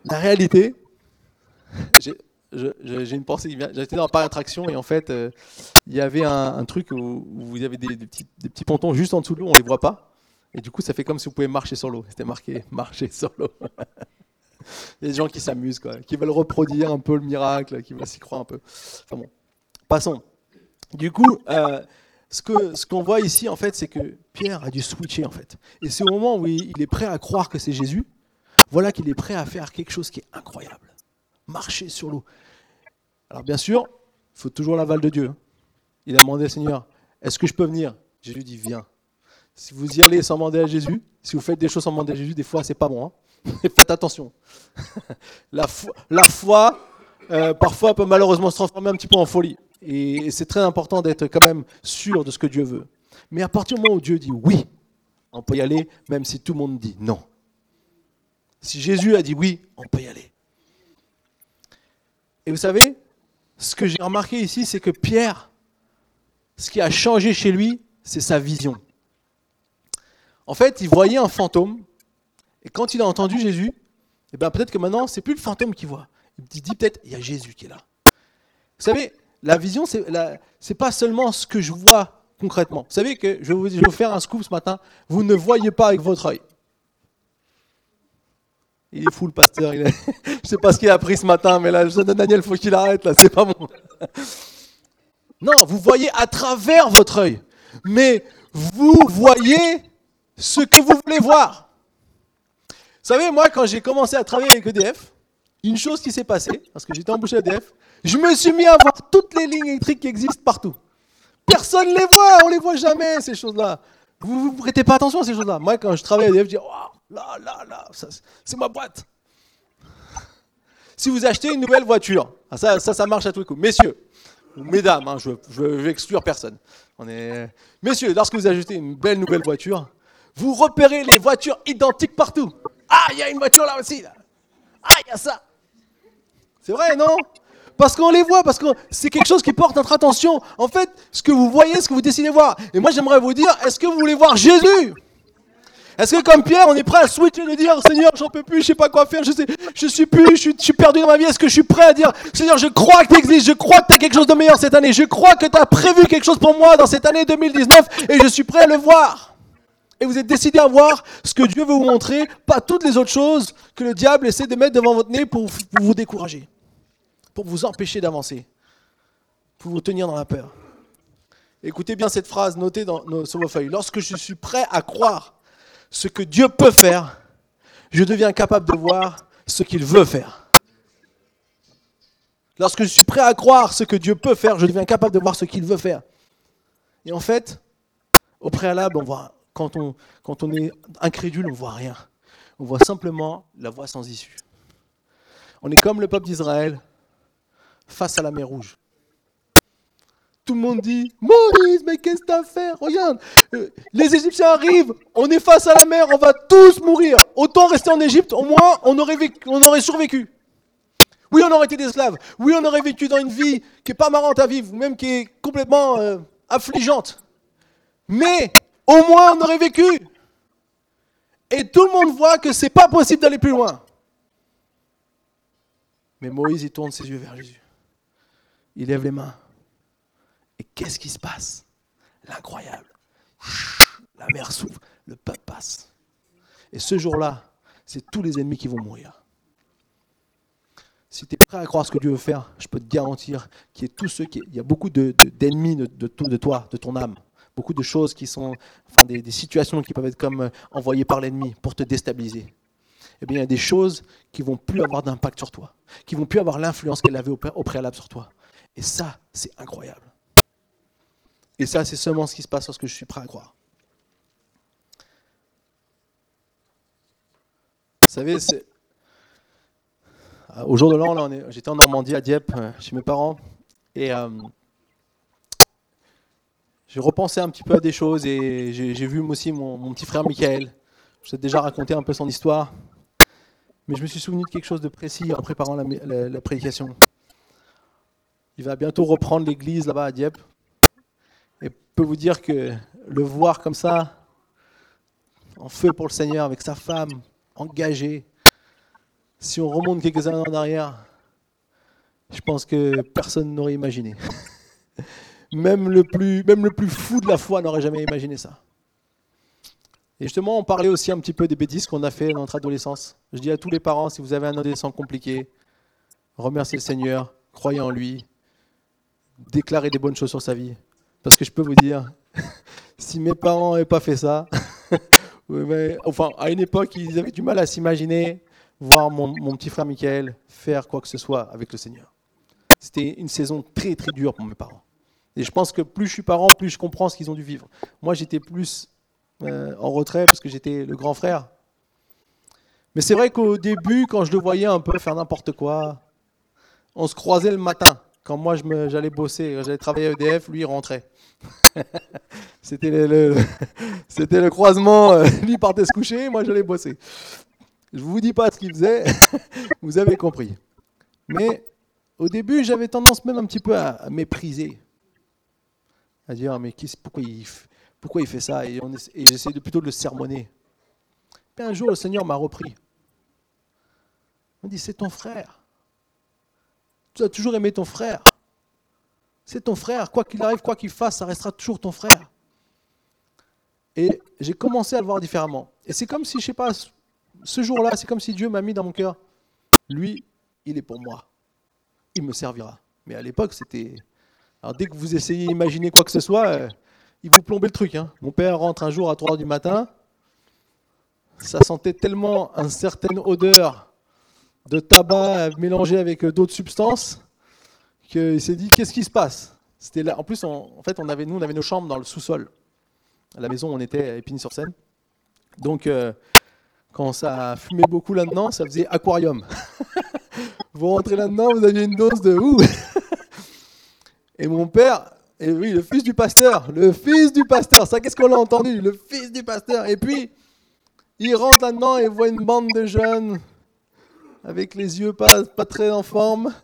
la réalité, j'ai une pensée J'étais dans un parc d'attraction et en fait, euh, il y avait un, truc où, vous avez des, petits, des, petits, pontons juste en dessous de l'eau, on ne les voit pas. Et du coup, ça fait comme si vous pouvez marcher sur l'eau. C'était marqué marcher sur l'eau. il y a des gens qui s'amusent, qui veulent reproduire un peu le miracle, qui veulent s'y croire un peu. Enfin bon, passons. Du coup, euh, ce qu'on voit ici, en fait, c'est que Pierre a dû switcher, en fait. Et c'est au moment où il est prêt à croire que c'est Jésus, voilà qu'il est prêt à faire quelque chose qui est incroyable. Marcher sur l'eau. Alors bien sûr, il faut toujours l'aval de Dieu. Il a demandé au Seigneur, est-ce que je peux venir? Jésus dit, viens. Si vous y allez sans demander à Jésus, si vous faites des choses sans demander à Jésus, des fois, c'est pas bon. Hein Faites attention. la foi, la foi euh, parfois, peut malheureusement se transformer un petit peu en folie. Et c'est très important d'être quand même sûr de ce que Dieu veut. Mais à partir du moment où Dieu dit oui, on peut y aller, même si tout le monde dit non. Si Jésus a dit oui, on peut y aller. Et vous savez, ce que j'ai remarqué ici, c'est que Pierre, ce qui a changé chez lui, c'est sa vision. En fait, il voyait un fantôme, et quand il a entendu Jésus, eh ben peut-être que maintenant, c'est plus le fantôme qu'il voit. Il dit peut-être, il y a Jésus qui est là. Vous savez, la vision, c'est n'est pas seulement ce que je vois concrètement. Vous savez que je vais, vous, faire un scoop ce matin. Vous ne voyez pas avec votre œil. Il est fou le pasteur. Je ne sais pas ce qu'il a pris ce matin, mais là, je dis Daniel, faut qu'il arrête là. C'est pas bon. Non, vous voyez à travers votre œil, mais vous voyez ce que vous voulez voir. Vous savez, moi, quand j'ai commencé à travailler avec EDF, une chose qui s'est passée, parce que j'étais embauché à EDF, je me suis mis à voir toutes les lignes électriques qui existent partout. Personne ne les voit, on les voit jamais, ces choses-là. Vous ne prêtez pas attention à ces choses-là. Moi, quand je travaille à EDF, je dis, oh, là, là, là, c'est ma boîte. Si vous achetez une nouvelle voiture, ah, ça, ça, ça marche à tous les coups. Messieurs, ou mesdames, hein, je ne veux exclure personne. On est... Messieurs, lorsque vous achetez une belle nouvelle voiture, vous repérez les voitures identiques partout. Ah, il y a une voiture là aussi. Ah, il y a ça. C'est vrai, non? Parce qu'on les voit, parce que c'est quelque chose qui porte notre attention. En fait, ce que vous voyez, ce que vous décidez de voir. Et moi, j'aimerais vous dire, est-ce que vous voulez voir Jésus? Est-ce que comme Pierre, on est prêt à switcher de dire Seigneur, j'en peux plus, je sais pas quoi faire, je sais, je suis plus, je suis, perdu dans ma vie. Est-ce que je suis prêt à dire Seigneur, je crois que tu existes, je crois que tu as quelque chose de meilleur cette année, je crois que tu as prévu quelque chose pour moi dans cette année 2019 et je suis prêt à le voir. Et vous êtes décidé à voir ce que Dieu veut vous montrer, pas toutes les autres choses que le diable essaie de mettre devant votre nez pour, vous décourager, pour vous empêcher d'avancer, pour vous tenir dans la peur. Écoutez bien cette phrase notée dans, sur vos feuilles. Lorsque je suis prêt à croire ce que Dieu peut faire, je deviens capable de voir ce qu'il veut faire. Lorsque je suis prêt à croire ce que Dieu peut faire, je deviens capable de voir ce qu'il veut faire. Et en fait, au préalable, on voit quand on, quand on est incrédule, on ne voit rien. On voit simplement la voie sans issue. On est comme le peuple d'Israël face à la mer Rouge. Tout le monde dit Moïse, mais qu'est-ce que tu as fait? Regarde, euh, les Égyptiens arrivent, on est face à la mer, on va tous mourir. Autant rester en Égypte, au moins on aurait, on aurait survécu. Oui, on aurait été des esclaves. Oui, on aurait vécu dans une vie qui n'est pas marrante à vivre, même qui est complètement euh, affligeante. Mais au moins on aurait vécu. Et tout le monde voit que c'est pas possible d'aller plus loin. Mais Moïse, il tourne ses yeux vers Jésus. Il lève les mains. Et qu'est-ce qui se passe? L'incroyable. La mer s'ouvre, le peuple passe. Et ce jour-là, c'est tous les ennemis qui vont mourir. Si tu es prêt à croire ce que Dieu veut faire, je peux te garantir qu'il y a tous ceux y a beaucoup d'ennemis de, toi, de ton âme beaucoup de choses qui sont, enfin des, situations qui peuvent être comme euh, envoyées par l'ennemi pour te déstabiliser. Eh bien, il y a des choses qui vont plus avoir d'impact sur toi, qui vont plus avoir l'influence qu'elle avait au préalable sur toi. Et ça, c'est incroyable. Et ça, c'est seulement ce qui se passe lorsque je suis prêt à croire. Vous savez, c'est... au jour de l'an, j'étais en Normandie, à Dieppe, euh, chez mes parents, et euh, j'ai repensé un petit peu à des choses et j'ai vu aussi mon, petit frère Michael. Je t'ai déjà raconté un peu son histoire. Mais je me suis souvenu de quelque chose de précis en préparant la, prédication. Il va bientôt reprendre l'église là-bas à Dieppe. Et je peux vous dire que le voir comme ça, en feu pour le Seigneur, avec sa femme, engagée, si on remonte quelques années en arrière, je pense que personne n'aurait imaginé. Même le plus, même le plus fou de la foi n'aurait jamais imaginé ça. Et justement, on parlait aussi un petit peu des bêtises qu'on a fait dans notre adolescence. Je dis à tous les parents, si vous avez un adolescent compliqué, remerciez le Seigneur, croyez en lui, déclarez des bonnes choses sur sa vie. Parce que je peux vous dire, si mes parents n'avaient pas fait ça, enfin, à une époque, ils avaient du mal à s'imaginer voir mon, mon, petit frère Michael faire quoi que ce soit avec le Seigneur. C'était une saison très très dure pour mes parents. Et je pense que plus je suis parent, plus je comprends ce qu'ils ont dû vivre. Moi, j'étais plus euh, en retrait parce que j'étais le grand frère. Mais c'est vrai qu'au début, quand je le voyais un peu faire n'importe quoi, on se croisait le matin. Quand moi, j'allais bosser, j'allais travailler à EDF, lui, il rentrait. c'était le, croisement. Euh, lui partait se coucher, moi, j'allais bosser. Je ne vous dis pas ce qu'il faisait, vous avez compris. Mais au début, j'avais tendance même un petit peu à mépriser à dire mais pourquoi, il, fait ça? Et, de, plutôt de le sermonner. Et un jour, le Seigneur m'a repris. M'a dit c'est ton frère. Tu as toujours aimé ton frère. C'est ton frère. Quoi qu'il arrive, quoi qu'il fasse, ça restera toujours ton frère. Et j'ai commencé à le voir différemment. Et c'est comme si, je sais pas, ce jour-là, c'est comme si Dieu m'a mis dans mon cœur. Lui, il est pour moi. Il me servira. Mais à l'époque, c'était alors dès que vous essayez d'imaginer quoi que ce soit, euh, il vous plombez le truc. Hein. Mon père rentre un jour à 3 h du matin, ça sentait tellement une certaine odeur de tabac mélangé avec d'autres substances qu'il s'est dit qu'est-ce qui se passe? C'était là. En plus, en fait, on avait nous, on avait nos chambres dans le sous-sol. À la maison, on était à Épinay-sur-Seine. Donc, euh, quand ça fumait beaucoup là-dedans, ça faisait aquarium. vous rentrez là-dedans, vous aviez une dose de ouh. Et mon père, et oui, le fils du pasteur, le fils du pasteur, ça qu'est-ce qu'on a entendu? Le fils du pasteur. Et puis, il rentre là-dedans et voit une bande de jeunes avec les yeux pas, très en forme.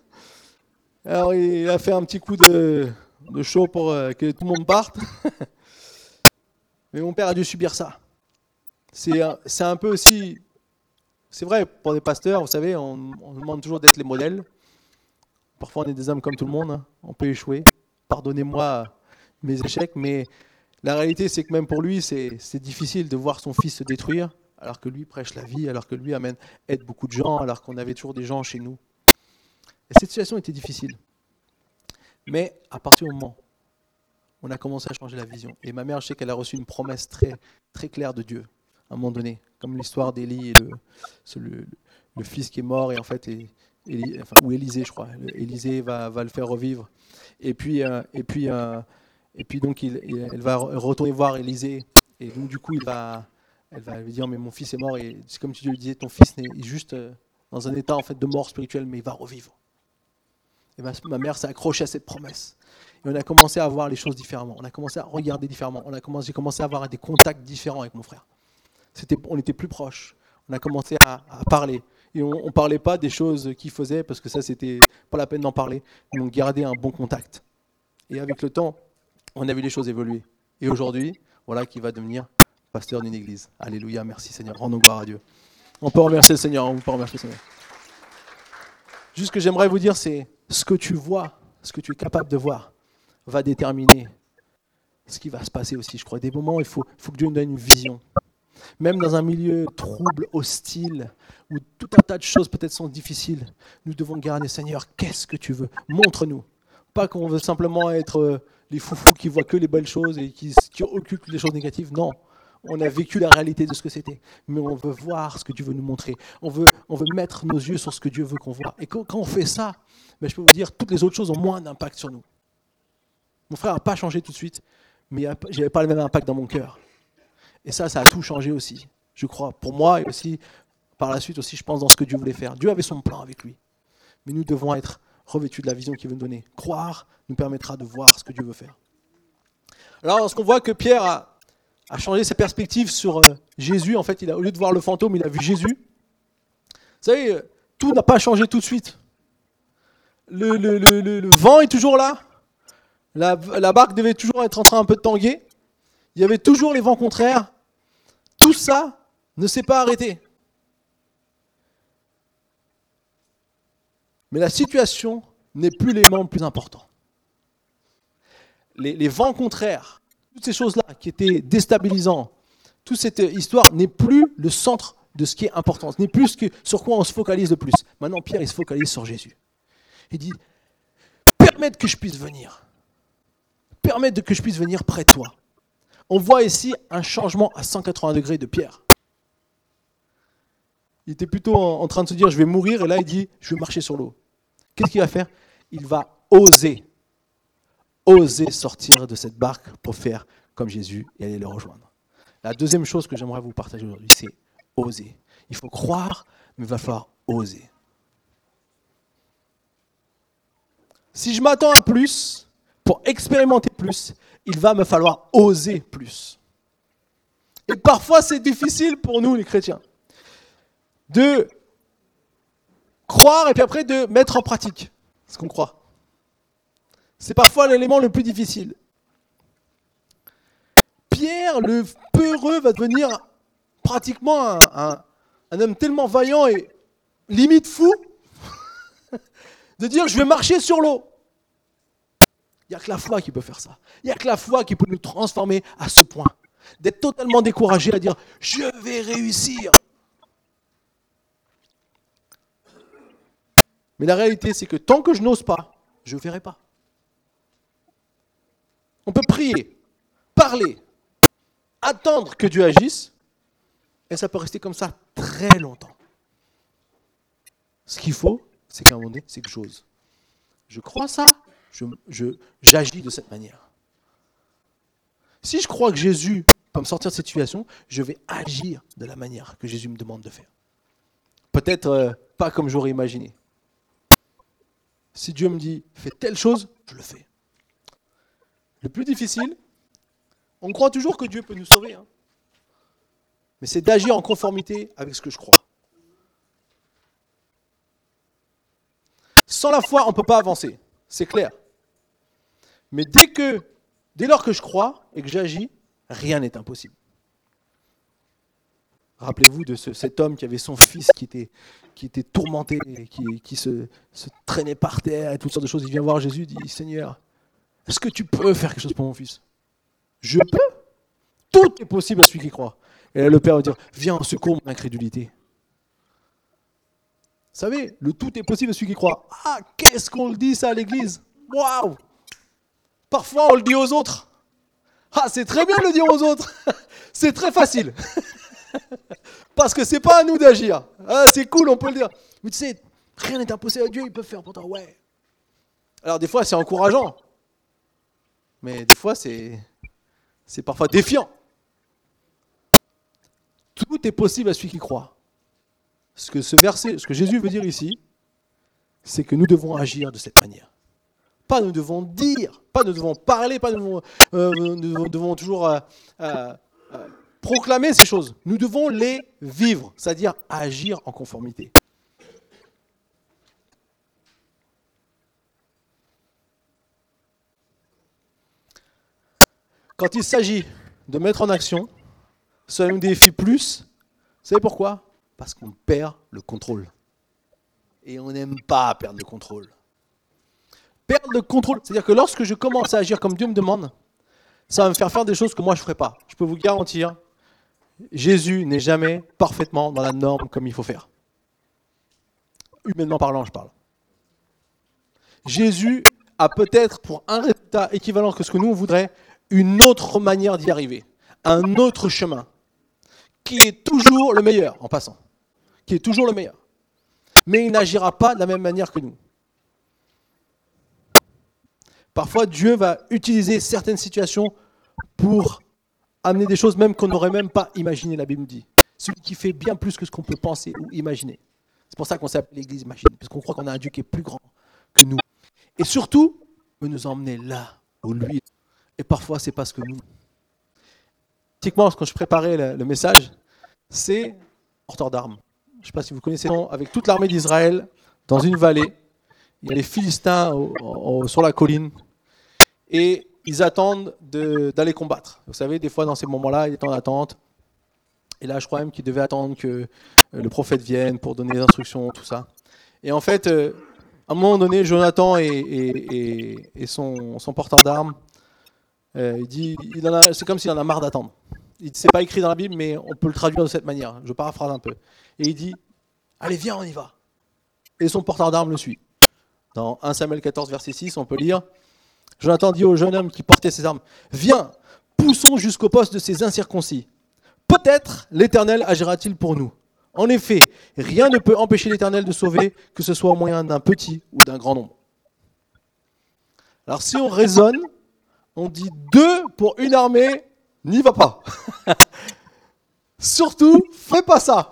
Alors, il a fait un petit coup de, de chaud pour euh, que tout le monde parte. Mais mon père a dû subir ça. C'est un, peu aussi. C'est vrai, pour des pasteurs, vous savez, on, on demande toujours d'être les modèles. Parfois, on est des hommes comme tout le monde. Hein. On peut échouer. Pardonnez-moi mes échecs, mais la réalité, c'est que même pour lui, c'est difficile de voir son fils se détruire, alors que lui prêche la vie, alors que lui amène, aide beaucoup de gens, alors qu'on avait toujours des gens chez nous. Et cette situation était difficile. Mais à partir du moment on a commencé à changer la vision, et ma mère, je sais qu'elle a reçu une promesse très, très claire de Dieu, à un moment donné, comme l'histoire d'Élie le, fils qui est mort, et en fait, ou Élisée, je crois. Élisée va, va, le faire revivre. Et puis, euh, et puis, euh, et puis donc, il, elle va retourner voir Élisée. Et donc, du coup, il va, elle va lui dire, mais mon fils est mort. Et c'est comme tu lui disais, ton fils est juste euh, dans un état en fait de mort spirituelle, mais il va revivre. Et ma, mère s'est accrochée à cette promesse. Et on a commencé à voir les choses différemment. On a commencé à regarder différemment. On a commencé, à avoir des contacts différents avec mon frère. On était plus proches. On a commencé à, parler. Et on ne parlait pas des choses qu'il faisait, parce que ça, c'était pas la peine d'en parler. Mais on gardait un bon contact. Et avec le temps, on a vu les choses évoluer. Et aujourd'hui, voilà qui va devenir pasteur d'une église. Alléluia, merci Seigneur. Rendons gloire à Dieu. On peut remercier le Seigneur, on peut remercier le Seigneur. Juste ce que j'aimerais vous dire, c'est ce que tu vois, ce que tu es capable de voir, va déterminer ce qui va se passer aussi. Je crois des moments, il faut, faut que Dieu nous donne une vision. Même dans un milieu trouble, hostile, où tout un tas de choses peut-être sont difficiles, nous devons garder, Seigneur, qu'est-ce que tu veux? Montre-nous. Pas qu'on veut simplement être euh, les foufous qui voient que les belles choses et qui, qui occupent les choses négatives. Non, on a vécu la réalité de ce que c'était, mais on veut voir ce que Dieu veut nous montrer. On veut, on veut mettre nos yeux sur ce que Dieu veut qu'on voit. Et quand, on fait ça, ben, je peux vous dire, toutes les autres choses ont moins d'impact sur nous. Mon frère n'a pas changé tout de suite, mais je n'avais pas le même impact dans mon cœur. Et ça, ça a tout changé aussi, je crois, pour moi et aussi par la suite aussi, je pense, dans ce que Dieu voulait faire. Dieu avait son plan avec lui. Mais nous devons être revêtus de la vision qu'il veut nous donner. Croire nous permettra de voir ce que Dieu veut faire. Alors, lorsqu'on voit que Pierre a, a changé sa perspective sur euh, Jésus. En fait, il a, au lieu de voir le fantôme, il a vu Jésus. Vous savez, euh, tout n'a pas changé tout de suite. Le, vent est toujours là. La, la, barque devait toujours être en train un peu de tanguer. Il y avait toujours les vents contraires. Tout ça ne s'est pas arrêté. Mais la situation n'est plus l'élément le plus important. les vents contraires, toutes ces choses-là qui étaient déstabilisantes, toute cette histoire n'est plus le centre de ce qui est important, ce n'est plus que, sur quoi on se focalise le plus. Maintenant, Pierre, il se focalise sur Jésus. Il dit, permettre que je puisse venir. Permettre que je puisse venir près de toi. On voit ici un changement à 180 degrés de Pierre. Il était plutôt en train de se dire, je vais mourir, et là, il dit, je vais marcher sur l'eau. Qu'est-ce qu'il va faire? Il va oser oser sortir de cette barque pour faire comme Jésus et aller le rejoindre. La deuxième chose que j'aimerais vous partager aujourd'hui, c'est oser. Il faut croire, mais il va falloir oser. Si je m'attends à plus, pour expérimenter plus, il va me falloir oser plus. Et parfois, c'est difficile pour nous, les chrétiens, de croire et puis après de mettre en pratique ce qu'on croit. C'est parfois l'élément le plus difficile. Pierre, le peureux, va devenir pratiquement un, homme tellement vaillant et limite fou de dire je vais marcher sur l'eau. Il n'y a que la foi qui peut faire ça. Il n'y a que la foi qui peut nous transformer à ce point. D'être totalement découragé à dire je vais réussir. Mais la réalité, c'est que tant que je n'ose pas, je ne verrai pas. On peut prier, parler, attendre que Dieu agisse, et ça peut rester comme ça très longtemps. Ce qu'il faut, c'est qu'à un moment donné, c'est que j'ose. Je crois ça, je, j'agis de cette manière. Si je crois que Jésus peut me sortir de cette situation, je vais agir de la manière que Jésus me demande de faire. Peut-être euh, pas comme j'aurais imaginé. Si Dieu me dit fais telle chose, je le fais. Le plus difficile, on croit toujours que Dieu peut nous sauver. Hein. Mais c'est d'agir en conformité avec ce que je crois. Sans la foi, on ne peut pas avancer. C'est clair. Mais dès que, dès lors que je crois et que j'agis, rien n'est impossible. Rappelez-vous de cet homme qui avait son fils qui était, tourmenté, qui, qui se, se, traînait par terre et toutes sortes de choses. Il vient voir Jésus, dit Seigneur, est-ce que tu peux faire quelque chose pour mon fils? Je peux. Tout est possible à celui qui croit. Et là, le Père va dire Viens en secours mon incrédulité. Vous savez, le tout est possible à celui qui croit. Ah, qu'est-ce qu'on le dit ça à l'église? Waouh Parfois on le dit aux autres. Ah, c'est très bien de le dire aux autres. c'est très facile. Parce que c'est pas à nous d'agir. Ah, c'est cool, on peut le dire. Mais tu sais, rien n'est impossible à Dieu, il peut faire pourtant. Ouais. Alors des fois c'est encourageant. Mais des fois c'est c'est parfois défiant. Tout est possible à celui qui croit. Ce que ce verset, ce que Jésus veut dire ici, c'est que nous devons agir de cette manière. Pas nous devons dire, pas nous devons parler, pas nous devons, euh, devons, toujours euh, euh, proclamer ces choses. Nous devons les vivre, c'est-à-dire agir en conformité. Quand il s'agit de mettre en action, défie plus. Vous savez pourquoi? Parce qu'on perd le contrôle. Et on n'aime pas perdre le contrôle. Perdre le contrôle, c'est-à-dire que lorsque je commence à agir comme Dieu me demande, ça va me faire faire des choses que moi je ne ferai pas. Je peux vous garantir, Jésus n'est jamais parfaitement dans la norme comme il faut faire. Humainement parlant, je parle. Jésus a peut-être pour un résultat équivalent que ce que nous on voudrait, une autre manière d'y arriver, un autre chemin qui est toujours le meilleur en passant, qui est toujours le meilleur. Mais il n'agira pas de la même manière que nous. Parfois, Dieu va utiliser certaines situations pour amener des choses même qu'on n'aurait même pas imaginées, la Bible dit. Celui qui fait bien plus que ce qu'on peut penser ou imaginer. C'est pour ça qu'on s'appelle l'Église Imagine, parce qu'on croit qu'on a un Dieu qui est plus grand que nous. Et surtout, il nous emmener là où lui. Et parfois, c'est parce que nous typiquement, quand je préparais le, message, c'est porteur d'armes. Je ne sais pas si vous connaissez, avec toute l'armée d'Israël, dans une vallée, il y a les Philistins sur la colline, et ils attendent d'aller combattre. Vous savez, des fois, dans ces moments-là, il est en attente. Et là, je crois même qu'ils devaient attendre que euh, le prophète vienne pour donner des instructions, tout ça. Et en fait, euh, à un moment donné, Jonathan et, son porteur d'armes, euh, il dit, c'est comme s'il en a marre d'attendre. C'est pas écrit dans la Bible, mais on peut le traduire de cette manière. Je paraphrase un peu. Et il dit, allez, viens, on y va. Et son porteur d'armes le suit. Dans 1 Samuel 14, verset 6, on peut lire, Jonathan dit au jeune homme qui portait ses armes, viens, poussons jusqu'au poste de ces incirconcis. Peut-être l'Éternel agira-t-il pour nous. En effet, rien ne peut empêcher l'Éternel de sauver, que ce soit au moyen d'un petit ou d'un grand nombre. Alors si on raisonne, on dit deux pour une armée, n'y va pas. Surtout, fais pas ça.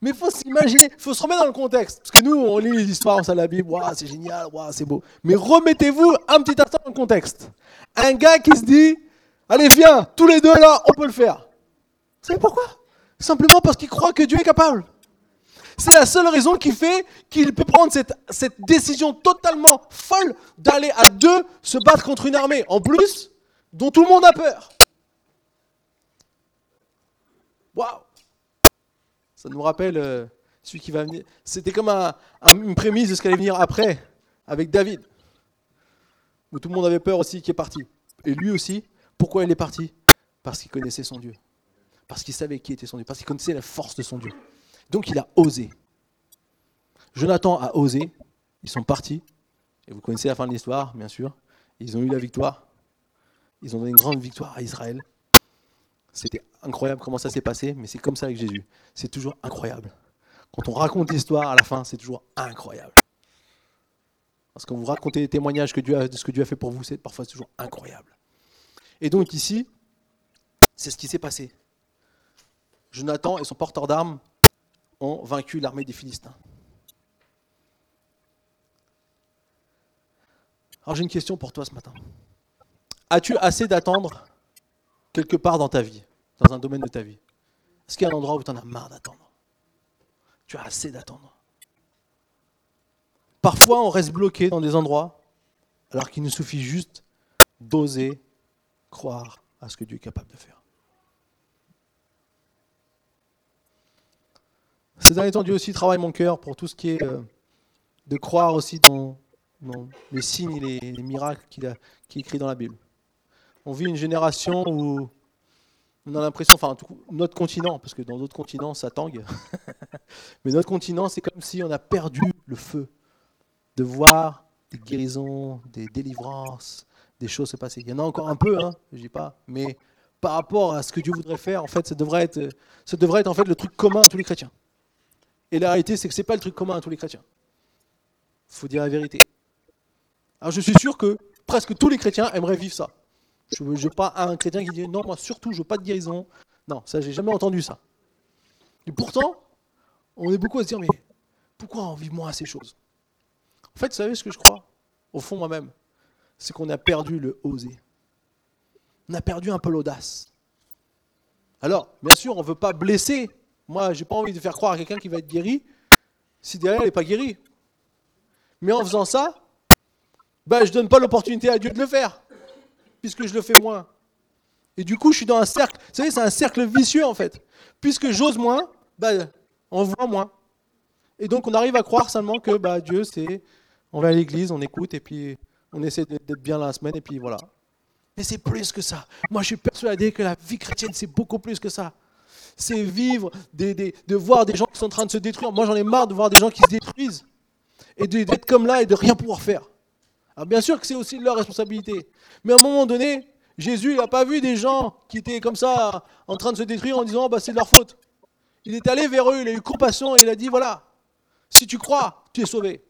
Mais il faut s'imaginer, il faut se remettre dans le contexte. Parce que nous, on lit les histoires, on sait la Bible, c'est génial, c'est beau. Mais remettez-vous un petit instant dans le contexte. Un gars qui se dit, allez viens, tous les deux là, on peut le faire. Vous savez pourquoi? Simplement parce qu'il croit que Dieu est capable. C'est la seule raison qui fait qu'il peut prendre cette, décision totalement folle d'aller à deux se battre contre une armée, en plus, dont tout le monde a peur. Waouh Ça nous rappelle euh, celui qui va venir. C'était comme une prémisse de ce qui allait venir après, avec David, où tout le monde avait peur aussi, qui est parti. Et lui aussi, pourquoi il est parti? Parce qu'il connaissait son Dieu. Parce qu'il savait qui était son Dieu. Parce qu'il connaissait la force de son Dieu. Donc il a osé. Jonathan a osé. Ils sont partis. Et vous connaissez la fin de l'histoire, bien sûr. Ils ont eu la victoire. Ils ont donné une grande victoire à Israël. C'était incroyable comment ça s'est passé, mais c'est comme ça avec Jésus. C'est toujours incroyable. quand on raconte l'histoire, à la fin, c'est toujours incroyable. Parce que vous racontez les témoignages de ce que Dieu a fait pour vous, c'est parfois toujours incroyable. Et donc ici, c'est ce qui s'est passé. Jonathan et son porteur d'armes ont vaincu l'armée des Philistins. Alors j'ai une question pour toi ce matin. As-tu assez d'attendre quelque part dans ta vie, dans un domaine de ta vie? Est-ce qu'il y a un endroit où tu en as marre d'attendre? Tu as assez d'attendre. Parfois on reste bloqué dans des endroits alors qu'il nous suffit juste d'oser croire à ce que Dieu est capable de faire. Ces derniers temps, Dieu aussi travaille mon cœur pour tout ce qui est euh, de croire aussi dans, les signes et les, miracles qu'il a, écrit dans la Bible. On vit une génération où on a l'impression, enfin notre continent, parce que dans d'autres continents ça tangue, mais notre continent c'est comme si on a perdu le feu de voir des guérisons, des délivrances, des choses se passer. Il y en a encore un peu, hein, je dis pas, mais par rapport à ce que Dieu voudrait faire, en fait, ça devrait être, ça devrait être en fait le truc commun à tous les chrétiens. Et la réalité, c'est que ce n'est pas le truc commun à tous les chrétiens. Il faut dire la vérité. Alors je suis sûr que presque tous les chrétiens aimeraient vivre ça. Je ne veux pas un chrétien qui dit non, moi surtout, je veux pas de guérison. Non, ça, j'ai jamais entendu ça. Et pourtant, on est beaucoup à se dire mais pourquoi on vit moins ces choses? En fait, vous savez ce que je crois? Au fond, moi-même, c'est qu'on a perdu le oser. On a perdu un peu l'audace. Alors, bien sûr, on ne veut pas blesser moi, j'ai pas envie de faire croire à quelqu'un qui va être guéri si derrière il n'est pas guéri. Mais en faisant ça, ben, je ne donne pas l'opportunité à Dieu de le faire, puisque je le fais moins. Et du coup, je suis dans un cercle. Vous savez, c'est un cercle vicieux en fait. Puisque j'ose moins, ben, on voit moins. Et donc, on arrive à croire seulement que bah, Dieu, c'est. On va à l'église, on écoute, et puis on essaie d'être bien la semaine, et puis voilà. Mais c'est plus que ça. Moi, je suis persuadé que la vie chrétienne, c'est beaucoup plus que ça c'est vivre, de voir des gens qui sont en train de se détruire. Moi, j'en ai marre de voir des gens qui se détruisent et d'être comme là et de rien pouvoir faire. Alors, bien sûr que c'est aussi leur responsabilité. Mais à un moment donné, Jésus n'a pas vu des gens qui étaient comme ça en train de se détruire en disant bah, c'est de leur faute. Il est allé vers eux, il a eu compassion et il a dit voilà, si tu crois, tu es sauvé.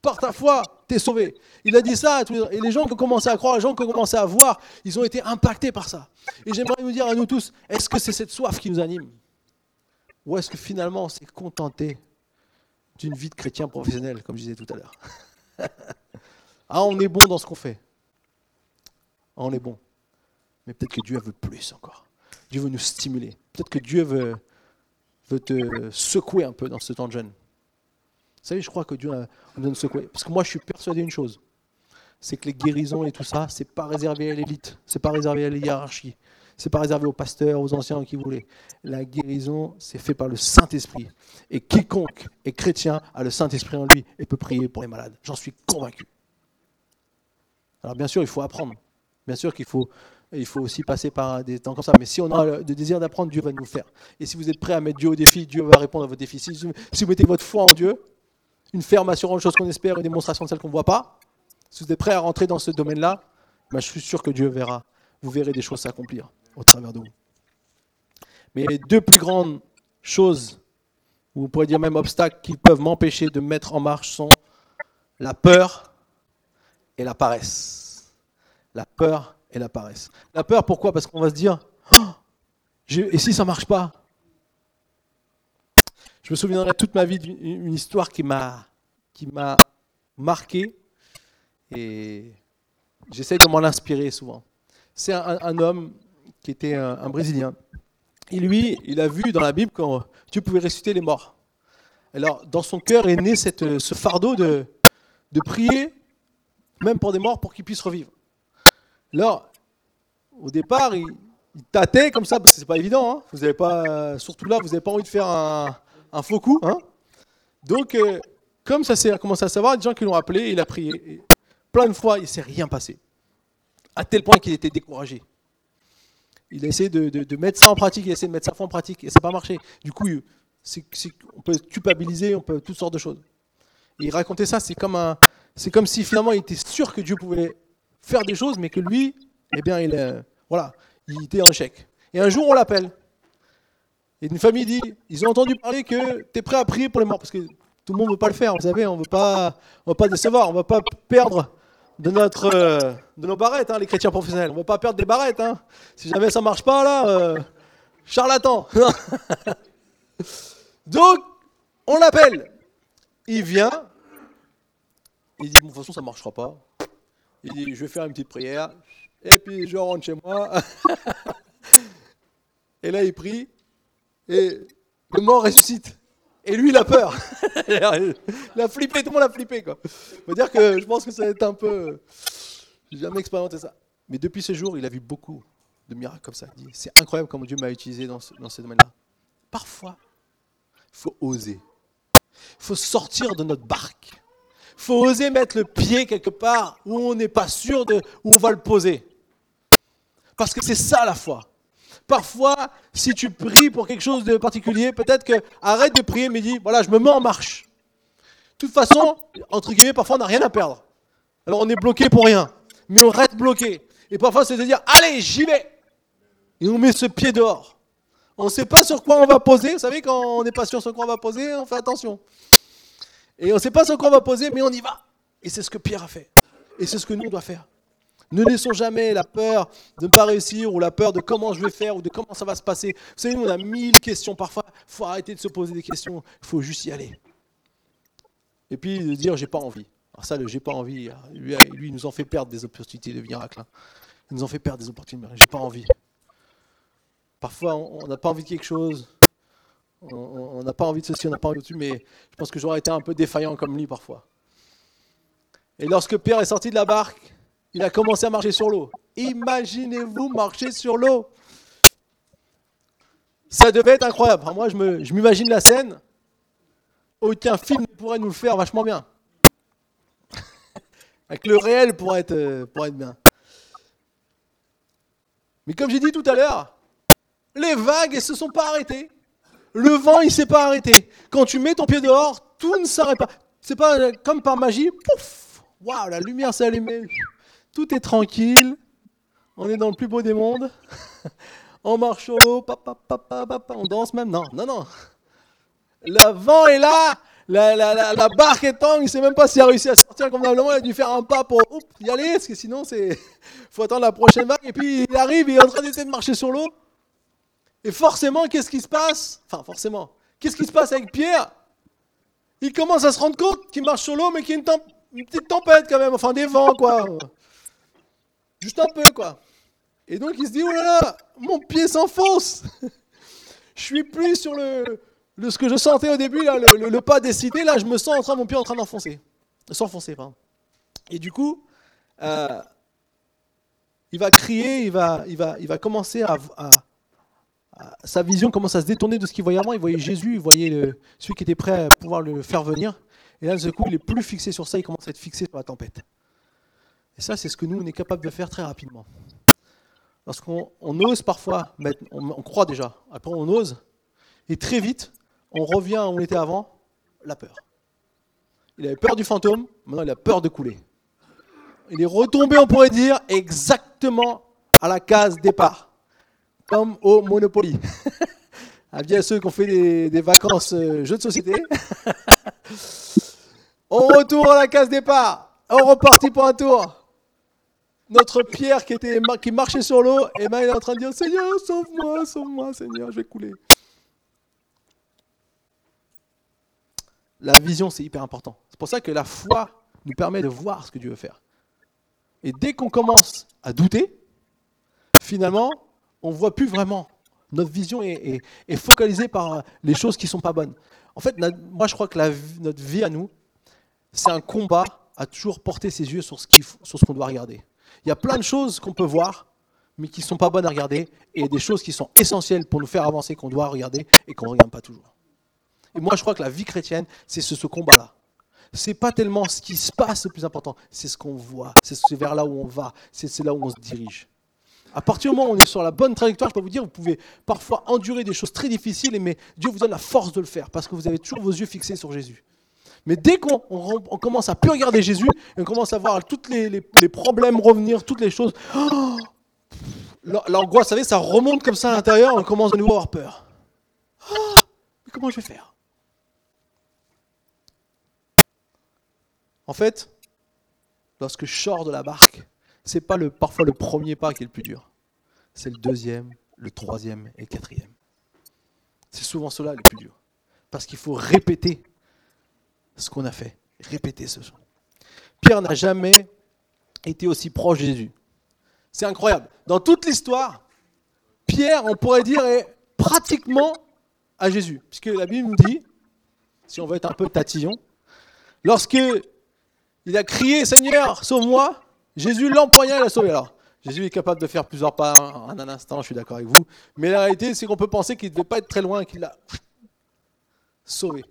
Par ta foi, tu es sauvé. Il a dit ça, et les gens qui ont commencé à croire, les gens qui ont commencé à voir, ils ont été impactés par ça. Et j'aimerais nous dire à nous tous, est-ce que c'est cette soif qui nous anime? Ou est-ce que finalement on s'est contenté d'une vie de chrétien professionnel, comme je disais tout à l'heure? Ah, on est bon dans ce qu'on fait. Ah, on est bon. Mais peut-être que Dieu veut plus encore. Dieu veut nous stimuler. Peut-être que Dieu veut, veut te secouer un peu dans ce temps de jeûne. Vous savez, je crois que Dieu nous donne secouer. Parce que moi, je suis persuadé d'une chose c'est que les guérisons et tout ça, c'est pas réservé à l'élite, c'est pas réservé à la hiérarchie, c'est pas réservé aux pasteurs, aux anciens, qui voulaient. La guérison, c'est fait par le Saint-Esprit. Et quiconque est chrétien a le Saint-Esprit en lui et peut prier pour les malades. J'en suis convaincu. Alors bien sûr, il faut apprendre. Bien sûr qu'il faut, il faut aussi passer par des temps comme ça. Mais si on a le désir d'apprendre, Dieu va nous faire. Et si vous êtes prêt à mettre Dieu au défi, Dieu va répondre à vos défis. Si vous mettez votre foi en Dieu, une ferme assurance, chose qu'on espère, une démonstration de celle qu'on ne voit pas, si vous êtes prêt à rentrer dans ce domaine-là, ben, je suis sûr que Dieu verra. Vous verrez des choses s'accomplir au travers de vous. Mais les deux plus grandes choses, ou vous pourriez dire même obstacles, qui peuvent m'empêcher de mettre en marche sont la peur et la paresse. La peur et la paresse. La peur, pourquoi? Parce qu'on va se dire, oh, et si ça ne marche pas? Je me souviendrai toute ma vie d'une histoire qui m'a marqué et j'essaie de m'en inspirer souvent. C'est un, homme qui était un, Brésilien. Et lui, il a vu dans la Bible que Dieu pouvait ressusciter les morts. Alors, dans son cœur est né cette, ce fardeau de, de prier, même pour des morts, pour qu'ils puissent revivre. Alors, au départ, il, tâtait comme ça, parce que c'est pas évident. Hein. Vous avez pas, surtout là, vous n'avez pas envie de faire un, un faux coup. Hein. Donc, euh, comme ça s'est commencé à savoir, des gens qui l'ont appelé, il a prié plein de fois, il ne s'est rien passé. À tel point qu'il était découragé. Il a essayé de, mettre ça en pratique, il a essayé de mettre sa foi en pratique, et ça n'a pas marché. Du coup, on peut culpabiliser, on peut toutes sortes de choses. il racontait ça, c'est comme, un, c'est comme si finalement il était sûr que Dieu pouvait faire des choses, mais que lui, eh bien, il, voilà, il était en échec. Et un jour, on l'appelle. Et une famille dit, ils ont entendu parler que tu es prêt à prier pour les morts, parce que tout le monde ne veut pas le faire, vous savez, on ne veut pas, décevoir, on ne veut pas perdre de, notre, euh, de nos barrettes, hein, les chrétiens professionnels. On ne veut pas perdre des barrettes. Hein. Si jamais ça ne marche pas, là, euh, charlatan. Donc, on l'appelle. Il vient. Il dit, de toute façon, ça ne marchera pas. Il dit, je vais faire une petite prière. Et puis, je rentre chez moi. et là, il prie. Et le mort ressuscite. Et lui, il a peur. il a flippé, tout le monde a flippé. Quoi. Faut dire que je pense que ça va être un peu. J'ai jamais expérimenté ça. Mais depuis ce jour, il a vu beaucoup de miracles comme ça. C'est incroyable comment Dieu m'a utilisé dans ce, domaine-là. Parfois, il faut oser. Il faut sortir de notre barque. Il faut oser mettre le pied quelque part où on n'est pas sûr de où on va le poser. Parce que c'est ça la foi. Parfois, si tu pries pour quelque chose de particulier, peut-être que arrête de prier, mais dis, voilà, je me mets en marche. De toute façon, entre guillemets, parfois on n'a rien à perdre. Alors on est bloqué pour rien, mais on reste bloqué. Et parfois c'est de dire, allez, j'y vais. Et on met ce pied dehors. On ne sait pas sur quoi on va poser. Vous savez, quand on n'est pas sûr sur quoi on va poser, on fait attention. Et on ne sait pas sur quoi on va poser, mais on y va. Et c'est ce que Pierre a fait. Et c'est ce que nous, on doit faire. Ne laissons jamais la peur de ne pas réussir ou la peur de comment je vais faire ou de comment ça va se passer. Vous savez, nous, on a mille questions parfois. Il faut arrêter de se poser des questions. Il faut juste y aller. Et puis de dire j'ai pas envie. Alors ça, le j'ai pas envie, lui, il nous en fait perdre des opportunités de miracle. Hein. Il nous en fait perdre des opportunités. J'ai pas envie. Parfois, on n'a pas envie de quelque chose. On n'a pas envie de ceci, on n'a pas envie de ceci, mais je pense que j'aurais été un peu défaillant comme lui parfois. Et lorsque Pierre est sorti de la barque, il a commencé à marcher sur l'eau. Imaginez-vous marcher sur l'eau. Ça devait être incroyable. moi, je m'imagine la scène. Aucun film ne pourrait nous le faire vachement bien. Avec le réel pour être, euh, pour être bien. Mais comme j'ai dit tout à l'heure, les vagues ne se sont pas arrêtées. Le vent, il ne s'est pas arrêté. Quand tu mets ton pied dehors, tout ne s'arrête pas. C'est pas euh, comme par magie, pouf, waouh, la lumière s'est allumée tout est tranquille, on est dans le plus beau des mondes, on marche sur l'eau, on danse même. Non, non, non. Le vent est là, la, barque est tangue, il ne sait même pas s'il a réussi à sortir convenablement, il a dû faire un pas pour y aller, parce que sinon c'est faut attendre la prochaine vague. Et puis il arrive, il est en train d'essayer de marcher sur l'eau. Et forcément, qu'est-ce qui se passe? Enfin, forcément, qu'est-ce qui se passe avec Pierre? Il commence à se rendre compte qu'il marche sur l'eau, mais qu'il y a une petite tempête quand même, enfin des vents quoi. Juste un peu, quoi. Et donc il se dit, oh là là, mon pied s'enfonce. je suis plus sur le, le, ce que je sentais au début, le, pas décidé. Là, je me sens en train, mon pied en train d'enfoncer. S'enfoncer, pardon. Et du coup, euh, il va crier, il va, il va, il va commencer à, Sa vision commence à se détourner de ce qu'il voyait avant. Il voyait Jésus, il voyait celui qui était prêt à pouvoir le faire venir. Et là, de coup, il est plus fixé sur ça, il commence à être fixé sur la tempête. Et ça, c'est ce que nous, on est capable de faire très rapidement. Lorsqu'on on ose parfois, on, croit déjà, après on ose, et très vite, on revient où on était avant, la peur. Il avait peur du fantôme, maintenant il a peur de couler. Il est retombé, on pourrait dire, exactement à la case départ, comme au Monopoly. Avis à ceux qui ont fait des, des vacances euh, jeux de société. on retourne à la case départ, on repartit pour un tour notre Pierre qui, était, qui marchait sur l'eau, et ben il est en train de dire Seigneur, sauve-moi, sauve-moi, Seigneur, je vais couler. La vision, c'est hyper important. C'est pour ça que la foi nous permet de voir ce que Dieu veut faire. Et dès qu'on commence à douter, finalement, on ne voit plus vraiment. Notre vision est, focalisée par les choses qui ne sont pas bonnes. En fait, moi je crois que notre vie à nous, c'est un combat à toujours porter ses yeux sur ce qu'on doit regarder. Il y a plein de choses qu'on peut voir, mais qui ne sont pas bonnes à regarder, et des choses qui sont essentielles pour nous faire avancer, qu'on doit regarder et qu'on ne regarde pas toujours. Et moi, je crois que la vie chrétienne, c'est ce, combat-là. Ce n'est pas tellement ce qui se passe le plus important, c'est ce qu'on voit, c'est vers là où on va, c'est là où on se dirige. À partir du moment où on est sur la bonne trajectoire, je peux vous dire, vous pouvez parfois endurer des choses très difficiles, mais Dieu vous donne la force de le faire, parce que vous avez toujours vos yeux fixés sur Jésus. Mais dès qu'on commence à plus regarder Jésus, on commence à voir tous les, problèmes revenir, toutes les choses, oh, l'angoisse, vous savez, ça remonte comme ça à l'intérieur, on commence de nouveau à avoir peur. comment je vais faire? En fait, lorsque je sors de la barque, c'est pas parfois le premier pas qui est le plus dur. C'est le deuxième, le troisième et le quatrième. C'est souvent cela le plus dur. Parce qu'il faut répéter ce qu'on a fait. Répéter ce chant. Pierre n'a jamais été aussi proche de Jésus. C'est incroyable. Dans toute l'histoire, Pierre, on pourrait dire, est pratiquement à Jésus. Puisque la Bible nous dit, si on veut être un peu tatillon, lorsque il a crié Seigneur, sauve-moi, Jésus l'empoigna et l'a sauvé. Alors, Jésus est capable de faire plusieurs pas en un instant, je suis d'accord avec vous. Mais la réalité, c'est qu'on peut penser qu'il ne devait pas être très loin et qu'il l'a sauvé.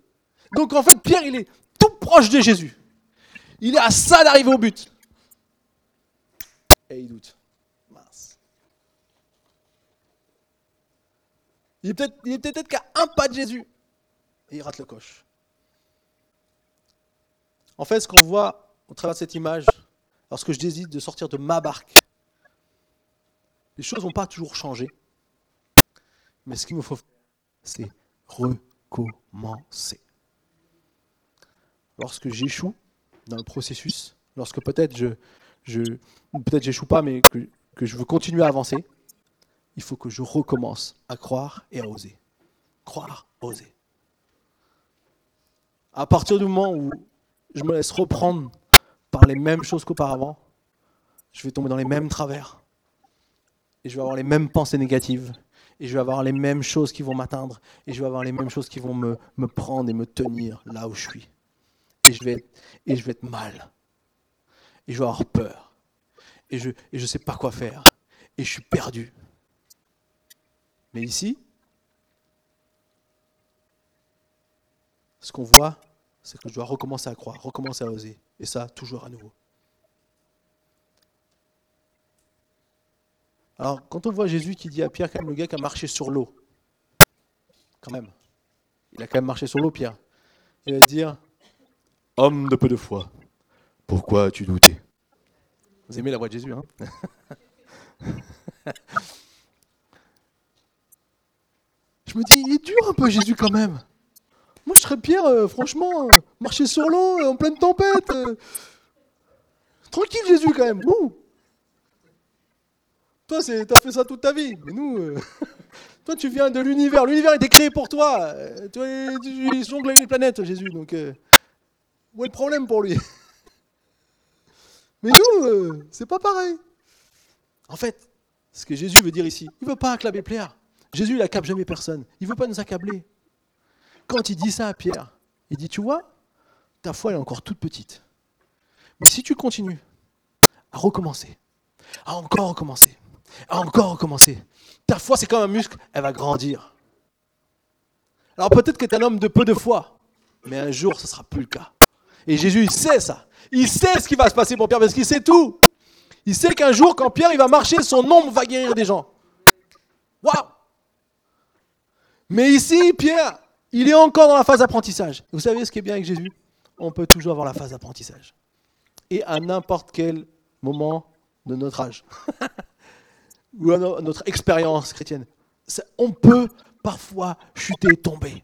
Donc en fait, Pierre, il est tout proche de Jésus. Il est à ça d'arriver au but. Et il doute. Mince. Il est peut-être peut qu'à un pas de Jésus. Et il rate le coche. En fait, ce qu'on voit au travers de cette image, lorsque je décide de sortir de ma barque, les choses n'ont pas toujours changé. Mais ce qu'il me faut faire, c'est recommencer. Lorsque j'échoue dans le processus, lorsque peut-être je, je peut-être j'échoue pas, mais que, je veux continuer à avancer, il faut que je recommence à croire et à oser. Croire, oser. À partir du moment où je me laisse reprendre par les mêmes choses qu'auparavant, je vais tomber dans les mêmes travers. Et je vais avoir les mêmes pensées négatives. Et je vais avoir les mêmes choses qui vont m'atteindre. Et je vais avoir les mêmes choses qui vont me, me prendre et me tenir là où je suis. Et je vais être, et je vais être mal. Et je vais avoir peur. Et je ne sais pas quoi faire. Et je suis perdu. Mais ici, ce qu'on voit, c'est que je dois recommencer à croire, recommencer à oser. Et ça, toujours à nouveau. Alors, quand on voit Jésus qui dit à Pierre, quand même, le gars qui a marché sur l'eau, quand même, il a quand même marché sur l'eau, Pierre, il va dire Homme de peu de foi, pourquoi as-tu douté Vous aimez la voix de Jésus, hein Je me dis, il est dur un peu Jésus quand même. Moi, je serais Pierre, euh, franchement, euh, marcher sur l'eau euh, en pleine tempête. Tranquille, Jésus, quand même. Ouh. Toi, t'as fait ça toute ta vie. Mais nous, toi, tu viens de l'univers. L'univers était créé pour toi. toi, tu jongles les planètes, Jésus. Donc, où est le problème pour lui? Mais nous, c'est pas pareil. En fait, ce que Jésus veut dire ici, il veut pas acclamer Pierre. Jésus, il accable jamais personne. Il veut pas nous accabler. Quand il dit ça à Pierre, il dit, tu vois, ta foi est encore toute petite. Mais si tu continues à recommencer, à encore recommencer, à encore recommencer, ta foi c'est comme un muscle, elle va grandir. Alors peut-être que tu es un homme de peu de foi, mais un jour ce ne sera plus le cas. Et Jésus, il sait ça. Il sait ce qui va se passer pour Pierre parce qu'il sait tout. Il sait qu'un jour, quand Pierre va marcher, son ombre va guérir des gens. Waouh Mais ici, Pierre, il est encore dans la phase d'apprentissage. Vous savez ce qui est bien avec Jésus? On peut toujours avoir la phase d'apprentissage. Et à n'importe quel moment de notre âge, ou à notre expérience chrétienne, on peut parfois chuter, tomber.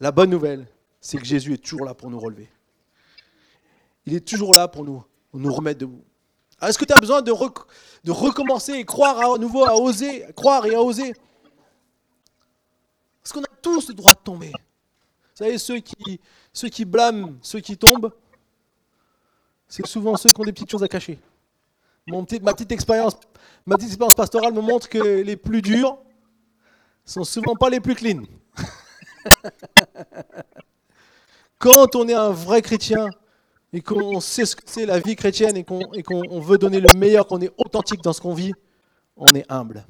La bonne nouvelle, c'est que Jésus est toujours là pour nous relever. Il est toujours là pour nous, nous remettre debout. Est-ce que tu as besoin de, de recommencer et croire à nouveau, à oser, croire et à oser? Parce qu'on a tous le droit de tomber. Vous savez, ceux qui, ceux qui blâment, ceux qui tombent, c'est souvent ceux qui ont des petites choses à cacher. ma petite expérience, ma petite expérience pastorale me montre que les plus durs sont souvent pas les plus clean. Quand on est un vrai chrétien et qu'on sait ce que c'est la vie chrétienne et qu'on veut donner le meilleur, qu'on est authentique dans ce qu'on vit, on est humble.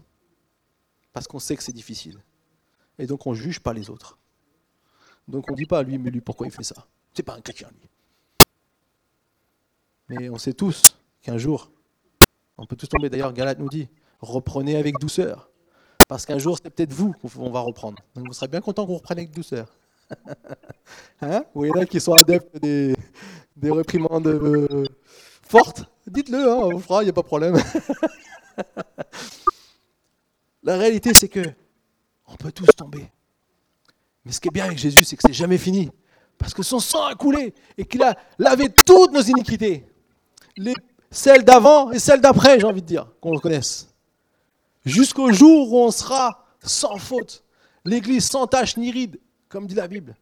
Parce qu'on sait que c'est difficile. Et donc on ne juge pas les autres. Donc on ne dit pas à lui, mais lui, pourquoi il fait ça? C'est pas un chrétien, lui. Mais on sait tous qu'un jour, on peut tous tomber. D'ailleurs, Galate nous dit, reprenez avec douceur. Parce qu'un jour, c'est peut-être vous qu'on va reprendre. Donc vous serez bien content qu'on reprenne avec douceur. hein? Vous voyez qui sont adeptes des, des réprimandes euh, fortes? Dites-le, hein, on fera, il n'y a pas de problème. La réalité, c'est que on peut tous tomber. Mais ce qui est bien avec Jésus, c'est que c'est jamais fini. Parce que son sang a coulé et qu'il a lavé toutes nos iniquités. Les, celles d'avant et celles d'après, j'ai envie de dire, qu'on le connaisse. Jusqu'au jour où on sera sans faute. L'Église sans tache ni ride, comme dit la Bible.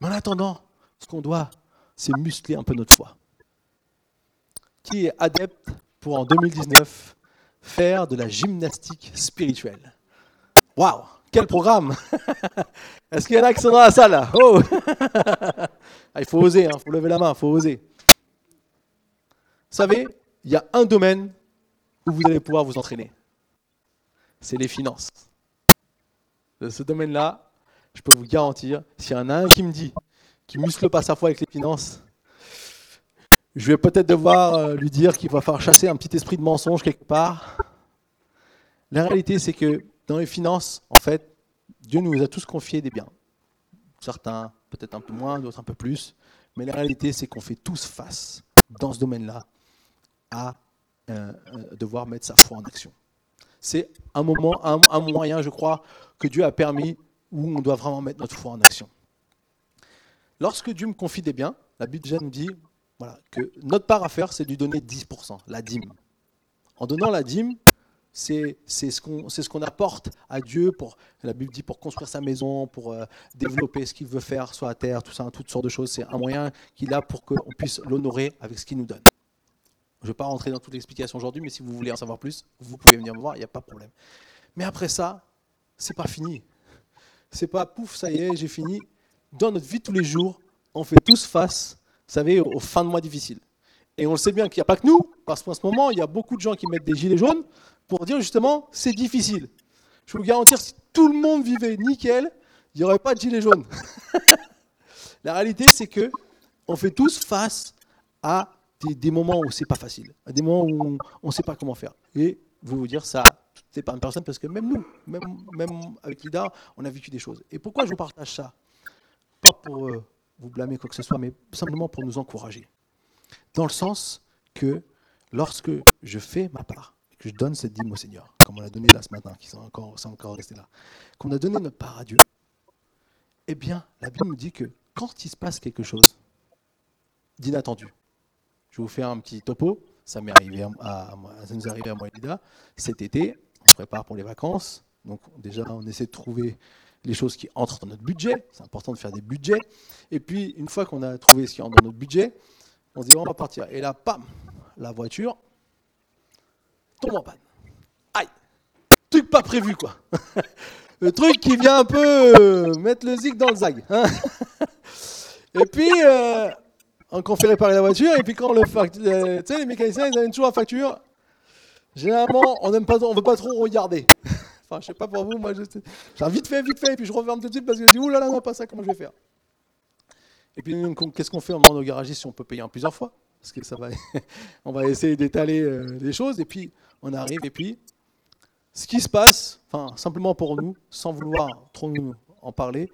Mais en attendant, ce qu'on doit, c'est muscler un peu notre foi. Qui est adepte pour en 2019 faire de la gymnastique spirituelle Waouh Quel programme Est-ce qu'il y en a qui sont dans la salle oh ah, Il faut oser, il hein, faut lever la main, il faut oser. Vous savez, il y a un domaine où vous allez pouvoir vous entraîner. C'est les finances. De ce domaine-là, je peux vous garantir, s'il y en a un qui me dit qu'il muscle pas sa foi avec les finances, je vais peut-être devoir euh, lui dire qu'il va falloir chasser un petit esprit de mensonge quelque part. La réalité, c'est que dans les finances, en fait, Dieu nous a tous confié des biens. Certains, peut-être un peu moins, d'autres un peu plus. Mais la réalité, c'est qu'on fait tous face, dans ce domaine-là, à euh, euh, devoir mettre sa foi en action. C'est un moment, un, moyen, je crois, que Dieu a permis où on doit vraiment mettre notre foi en action. Lorsque Dieu me confie des biens, la Bible nous dit voilà, que notre part à faire, c'est de lui donner 10%, la dîme. En donnant la dîme, c'est ce qu'on ce qu'on apporte à Dieu pour, la Bible dit, pour construire sa maison, pour euh, développer ce qu'il veut faire sur la terre, tout ça, toutes sortes de choses. C'est un moyen qu'il a pour qu'on puisse l'honorer avec ce qu'il nous donne. Je ne vais pas rentrer dans toute l'explication aujourd'hui, mais si vous voulez en savoir plus, vous pouvez venir me voir, il n'y a pas de problème. Mais après ça, c'est pas fini. C'est pas pouf, ça y est, j'ai fini. Dans notre vie tous les jours, on fait tous face, vous savez, aux fins de mois difficiles. Et on le sait bien qu'il n'y a pas que nous, parce qu'en ce moment, il y a beaucoup de gens qui mettent des gilets jaunes pour dire justement, c'est difficile. Je peux vous garantir, si tout le monde vivait nickel, il n'y aurait pas de gilets jaunes. La réalité, c'est que on fait tous face à des, moments où c'est pas facile, des moments où on ne sait pas comment faire. Et vous vous dire ça, c'est pas une personne parce que même nous, même, avec Lida, on a vécu des choses. Et pourquoi je vous partage ça? Pas pour euh, vous blâmer quoi que ce soit, mais simplement pour nous encourager. Dans le sens que lorsque je fais ma part, que je donne cette dîme au Seigneur, comme on l'a donné là ce matin, qui sont encore, restés là, qu'on a donné notre part à Dieu, eh bien, la Bible nous dit que quand il se passe quelque chose d'inattendu, je vous fais un petit topo. Ça m'est arrivé à, ça nous est arrivé à moi et Lida. Cet été, se prépare pour les vacances. Donc déjà, on essaie de trouver les choses qui entrent dans notre budget. C'est important de faire des budgets. Et puis, une fois qu'on a trouvé ce qui entre dans notre budget, on se dit, on va partir. Et là, pam, la voiture tombe en panne. Aïe Truc pas prévu, quoi. le truc qui vient un peu euh, mettre le zig dans le zag. Hein. et puis, euh, on fait réparer la voiture, et puis quand le euh, tu sais, les mécaniciens, ils amènent toujours la facture. Généralement, on ne on veut pas trop regarder. enfin, je sais pas pour vous, moi, j'ai vite fait, vite fait, et puis je referme tout de suite parce que je dis, oulala, non, pas ça, comment je vais faire? Et puis, qu'est-ce qu'on fait? On demande au garagiste si on peut payer en plusieurs fois. Parce que ça va, on va essayer d'étaler euh, les choses, et puis on arrive, et puis ce qui se passe, enfin, simplement pour nous, sans vouloir trop nous en parler,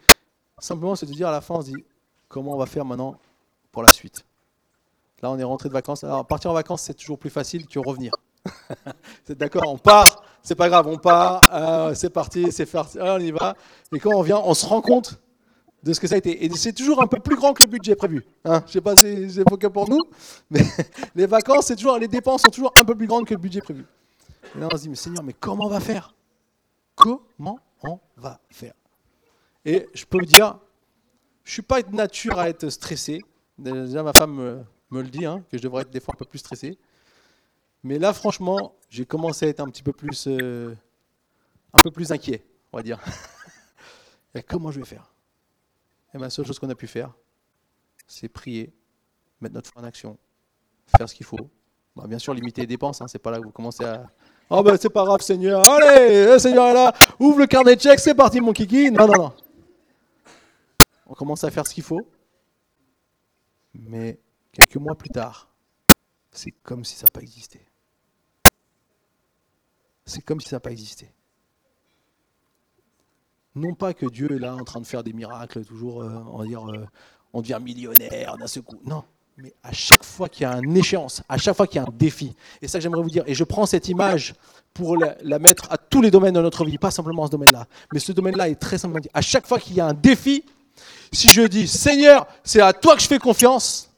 simplement, c'est de dire à la fin, on se dit, comment on va faire maintenant pour la suite? Là, on est rentré de vacances. Alors, partir en vacances, c'est toujours plus facile que revenir. c'est d'accord, on part, c'est pas grave, on part, euh, c'est parti, c'est parti, on y va. Et quand on vient, on se rend compte de ce que ça a été. Et c'est toujours un peu plus grand que le budget prévu. Hein Je sais pas si c'est que pour nous, mais les vacances, c'est toujours, les dépenses sont toujours un peu plus grandes que le budget prévu. Et là, on se dit, mais Seigneur, mais comment on va faire? Comment on va faire? Et je peux vous dire, je suis pas de nature à être stressé. Déjà, ma femme me, le dit, hein, que je devrais être des fois un peu plus stressé. Mais là, franchement, j'ai commencé à être un petit peu plus, euh, un peu plus inquiet, on va dire. Comment je vais faire? Et la seule chose qu'on a pu faire, c'est prier, mettre notre foi en action, faire ce qu'il faut. bien sûr, limiter les dépenses, hein, c'est pas là que vous commencez à. Oh ben c'est pas grave, Seigneur. Allez, le Seigneur est là. Ouvre le carnet de chèques, c'est parti, mon kiki. Non, non, non. On commence à faire ce qu'il faut. Mais quelques mois plus tard, c'est comme si ça n'a pas. C'est comme si ça n'a pas existé. Non pas que Dieu est là en train de faire des miracles, toujours, euh, on, dire, euh, on devient millionnaire d'un seul coup. Non, mais à chaque fois qu'il y a une échéance, à chaque fois qu'il y a un défi. Et ça j'aimerais vous dire, et je prends cette image pour la, mettre à tous les domaines de notre vie, pas simplement ce domaine-là. Mais ce domaine-là est très simplement dit. À chaque fois qu'il y a un défi, si je dis Seigneur, c'est à toi que je fais confiance,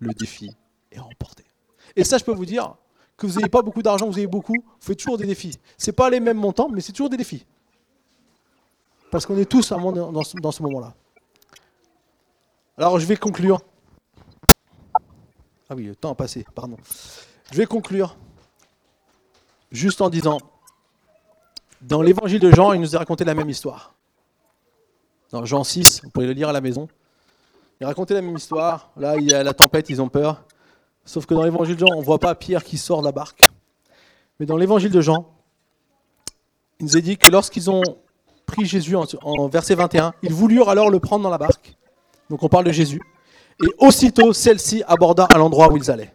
le défi est remporté. Et ça, je peux vous dire que vous n'ayez pas beaucoup d'argent, vous avez beaucoup, vous faites toujours des défis. Ce pas les mêmes montants, mais c'est toujours des défis. Parce qu'on est tous dans ce, dans ce moment-là. Alors, je vais conclure. Ah oui, le temps a passé, pardon. Je vais conclure juste en disant, dans l'évangile de Jean, il nous a raconté la même histoire. Dans Jean 6, vous pouvez le lire à la maison. Il racontait la même histoire. Là, il y a la tempête, ils ont peur. Sauf que dans l'évangile de Jean, on ne voit pas Pierre qui sort de la barque. Mais dans l'évangile de Jean, il nous est dit que lorsqu'ils ont pris Jésus en, verset 21, ils voulurent alors le prendre dans la barque. Donc on parle de Jésus. Et aussitôt, celle-ci aborda à l'endroit où ils allaient.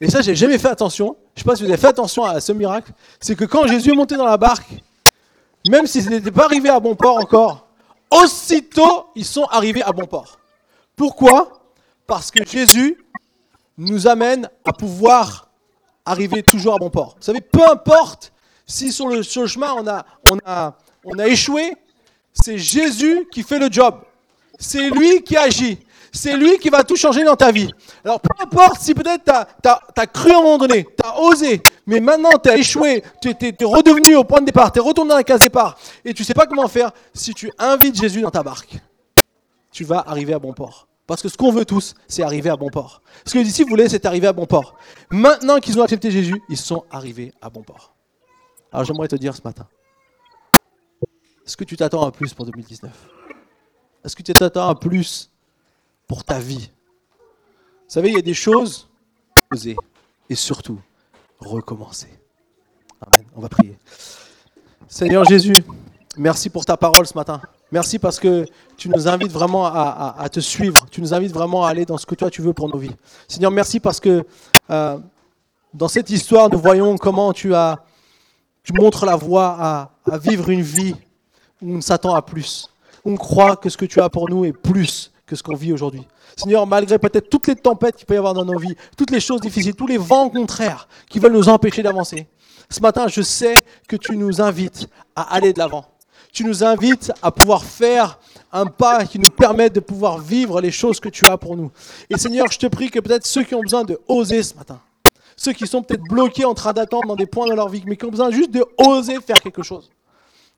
Et ça, j'ai jamais fait attention. Je ne sais pas si vous avez fait attention à ce miracle. C'est que quand Jésus est monté dans la barque, même s'ils n'étaient pas arrivés à bon port encore, aussitôt, ils sont arrivés à bon port. Pourquoi? Parce que Jésus nous amène à pouvoir arriver toujours à bon port. Vous savez, peu importe si sur le, chemin on a, on, a, on a échoué, c'est Jésus qui fait le job. C'est lui qui agit. C'est lui qui va tout changer dans ta vie. Alors peu importe si peut-être tu as, cru à un moment donné, tu as osé, mais maintenant tu as échoué, tu es, redevenu au point de départ, tu es retourné dans la case départ, et tu sais pas comment faire, si tu invites Jésus dans ta barque, tu vas arriver à bon port. Parce que ce qu'on veut tous, c'est arriver à bon port. Ce que les disciples voulaient, c'est arriver à bon port. Maintenant qu'ils ont accepté Jésus, ils sont arrivés à bon port. Alors j'aimerais te dire ce matin, est-ce que tu t'attends à plus pour 2019 Est-ce que tu t'attends à plus pour ta vie? Vous savez, il y a des choses, oser et surtout recommencer. Amen. On va prier. Seigneur Jésus, merci pour ta parole ce matin. Merci parce que tu nous invites vraiment à, te suivre. Tu nous invites vraiment à aller dans ce que toi tu veux pour nos vies. Seigneur, merci parce que euh, dans cette histoire, nous voyons comment tu montres la voie à, à vivre une vie où on s'attend à plus. On croit que ce que tu as pour nous est plus que ce qu'on vit aujourd'hui. Seigneur, malgré peut-être toutes les tempêtes qu'il peut y avoir dans nos vies, toutes les choses difficiles, tous les vents contraires qui veulent nous empêcher d'avancer, ce matin, je sais que tu nous invites à aller de l'avant. Tu nous invites à pouvoir faire un pas qui nous permette de pouvoir vivre les choses que tu as pour nous. Et Seigneur, je te prie que peut-être ceux qui ont besoin de oser ce matin, ceux qui sont peut-être bloqués en train d'attendre dans des points de leur vie, mais qui ont besoin juste de oser faire quelque chose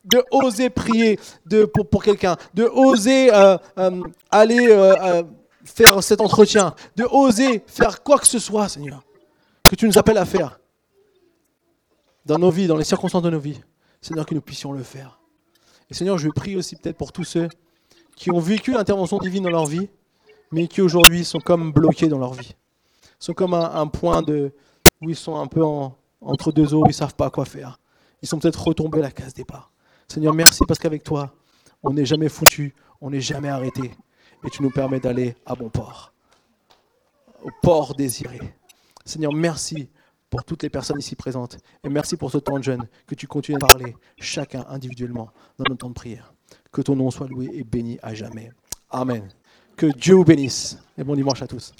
de oser prier pour, quelqu'un, de oser euh, euh, aller euh, faire cet entretien, de oser faire quoi que ce soit, Seigneur, que tu nous appelles à faire dans nos vies, dans les circonstances de nos vies. Seigneur, que nous puissions le faire. Et Seigneur, je prie aussi peut-être pour tous ceux qui ont vécu l'intervention divine dans leur vie, mais qui aujourd'hui sont comme bloqués dans leur vie. Ils sont comme un, point de, où ils sont un peu entre deux eaux, ils ne savent pas quoi faire. Ils sont peut-être retombés à la case départ. Seigneur, merci parce qu'avec toi, on n'est jamais foutu, on n'est jamais arrêté. Et tu nous permets d'aller à bon port, au port désiré. Seigneur, merci pour toutes les personnes ici présentes. Et merci pour ce temps de jeûne, que tu continues à parler, chacun individuellement, dans notre temps de prière. Que ton nom soit loué et béni à jamais. Amen. Que Dieu vous bénisse. Et bon dimanche à tous.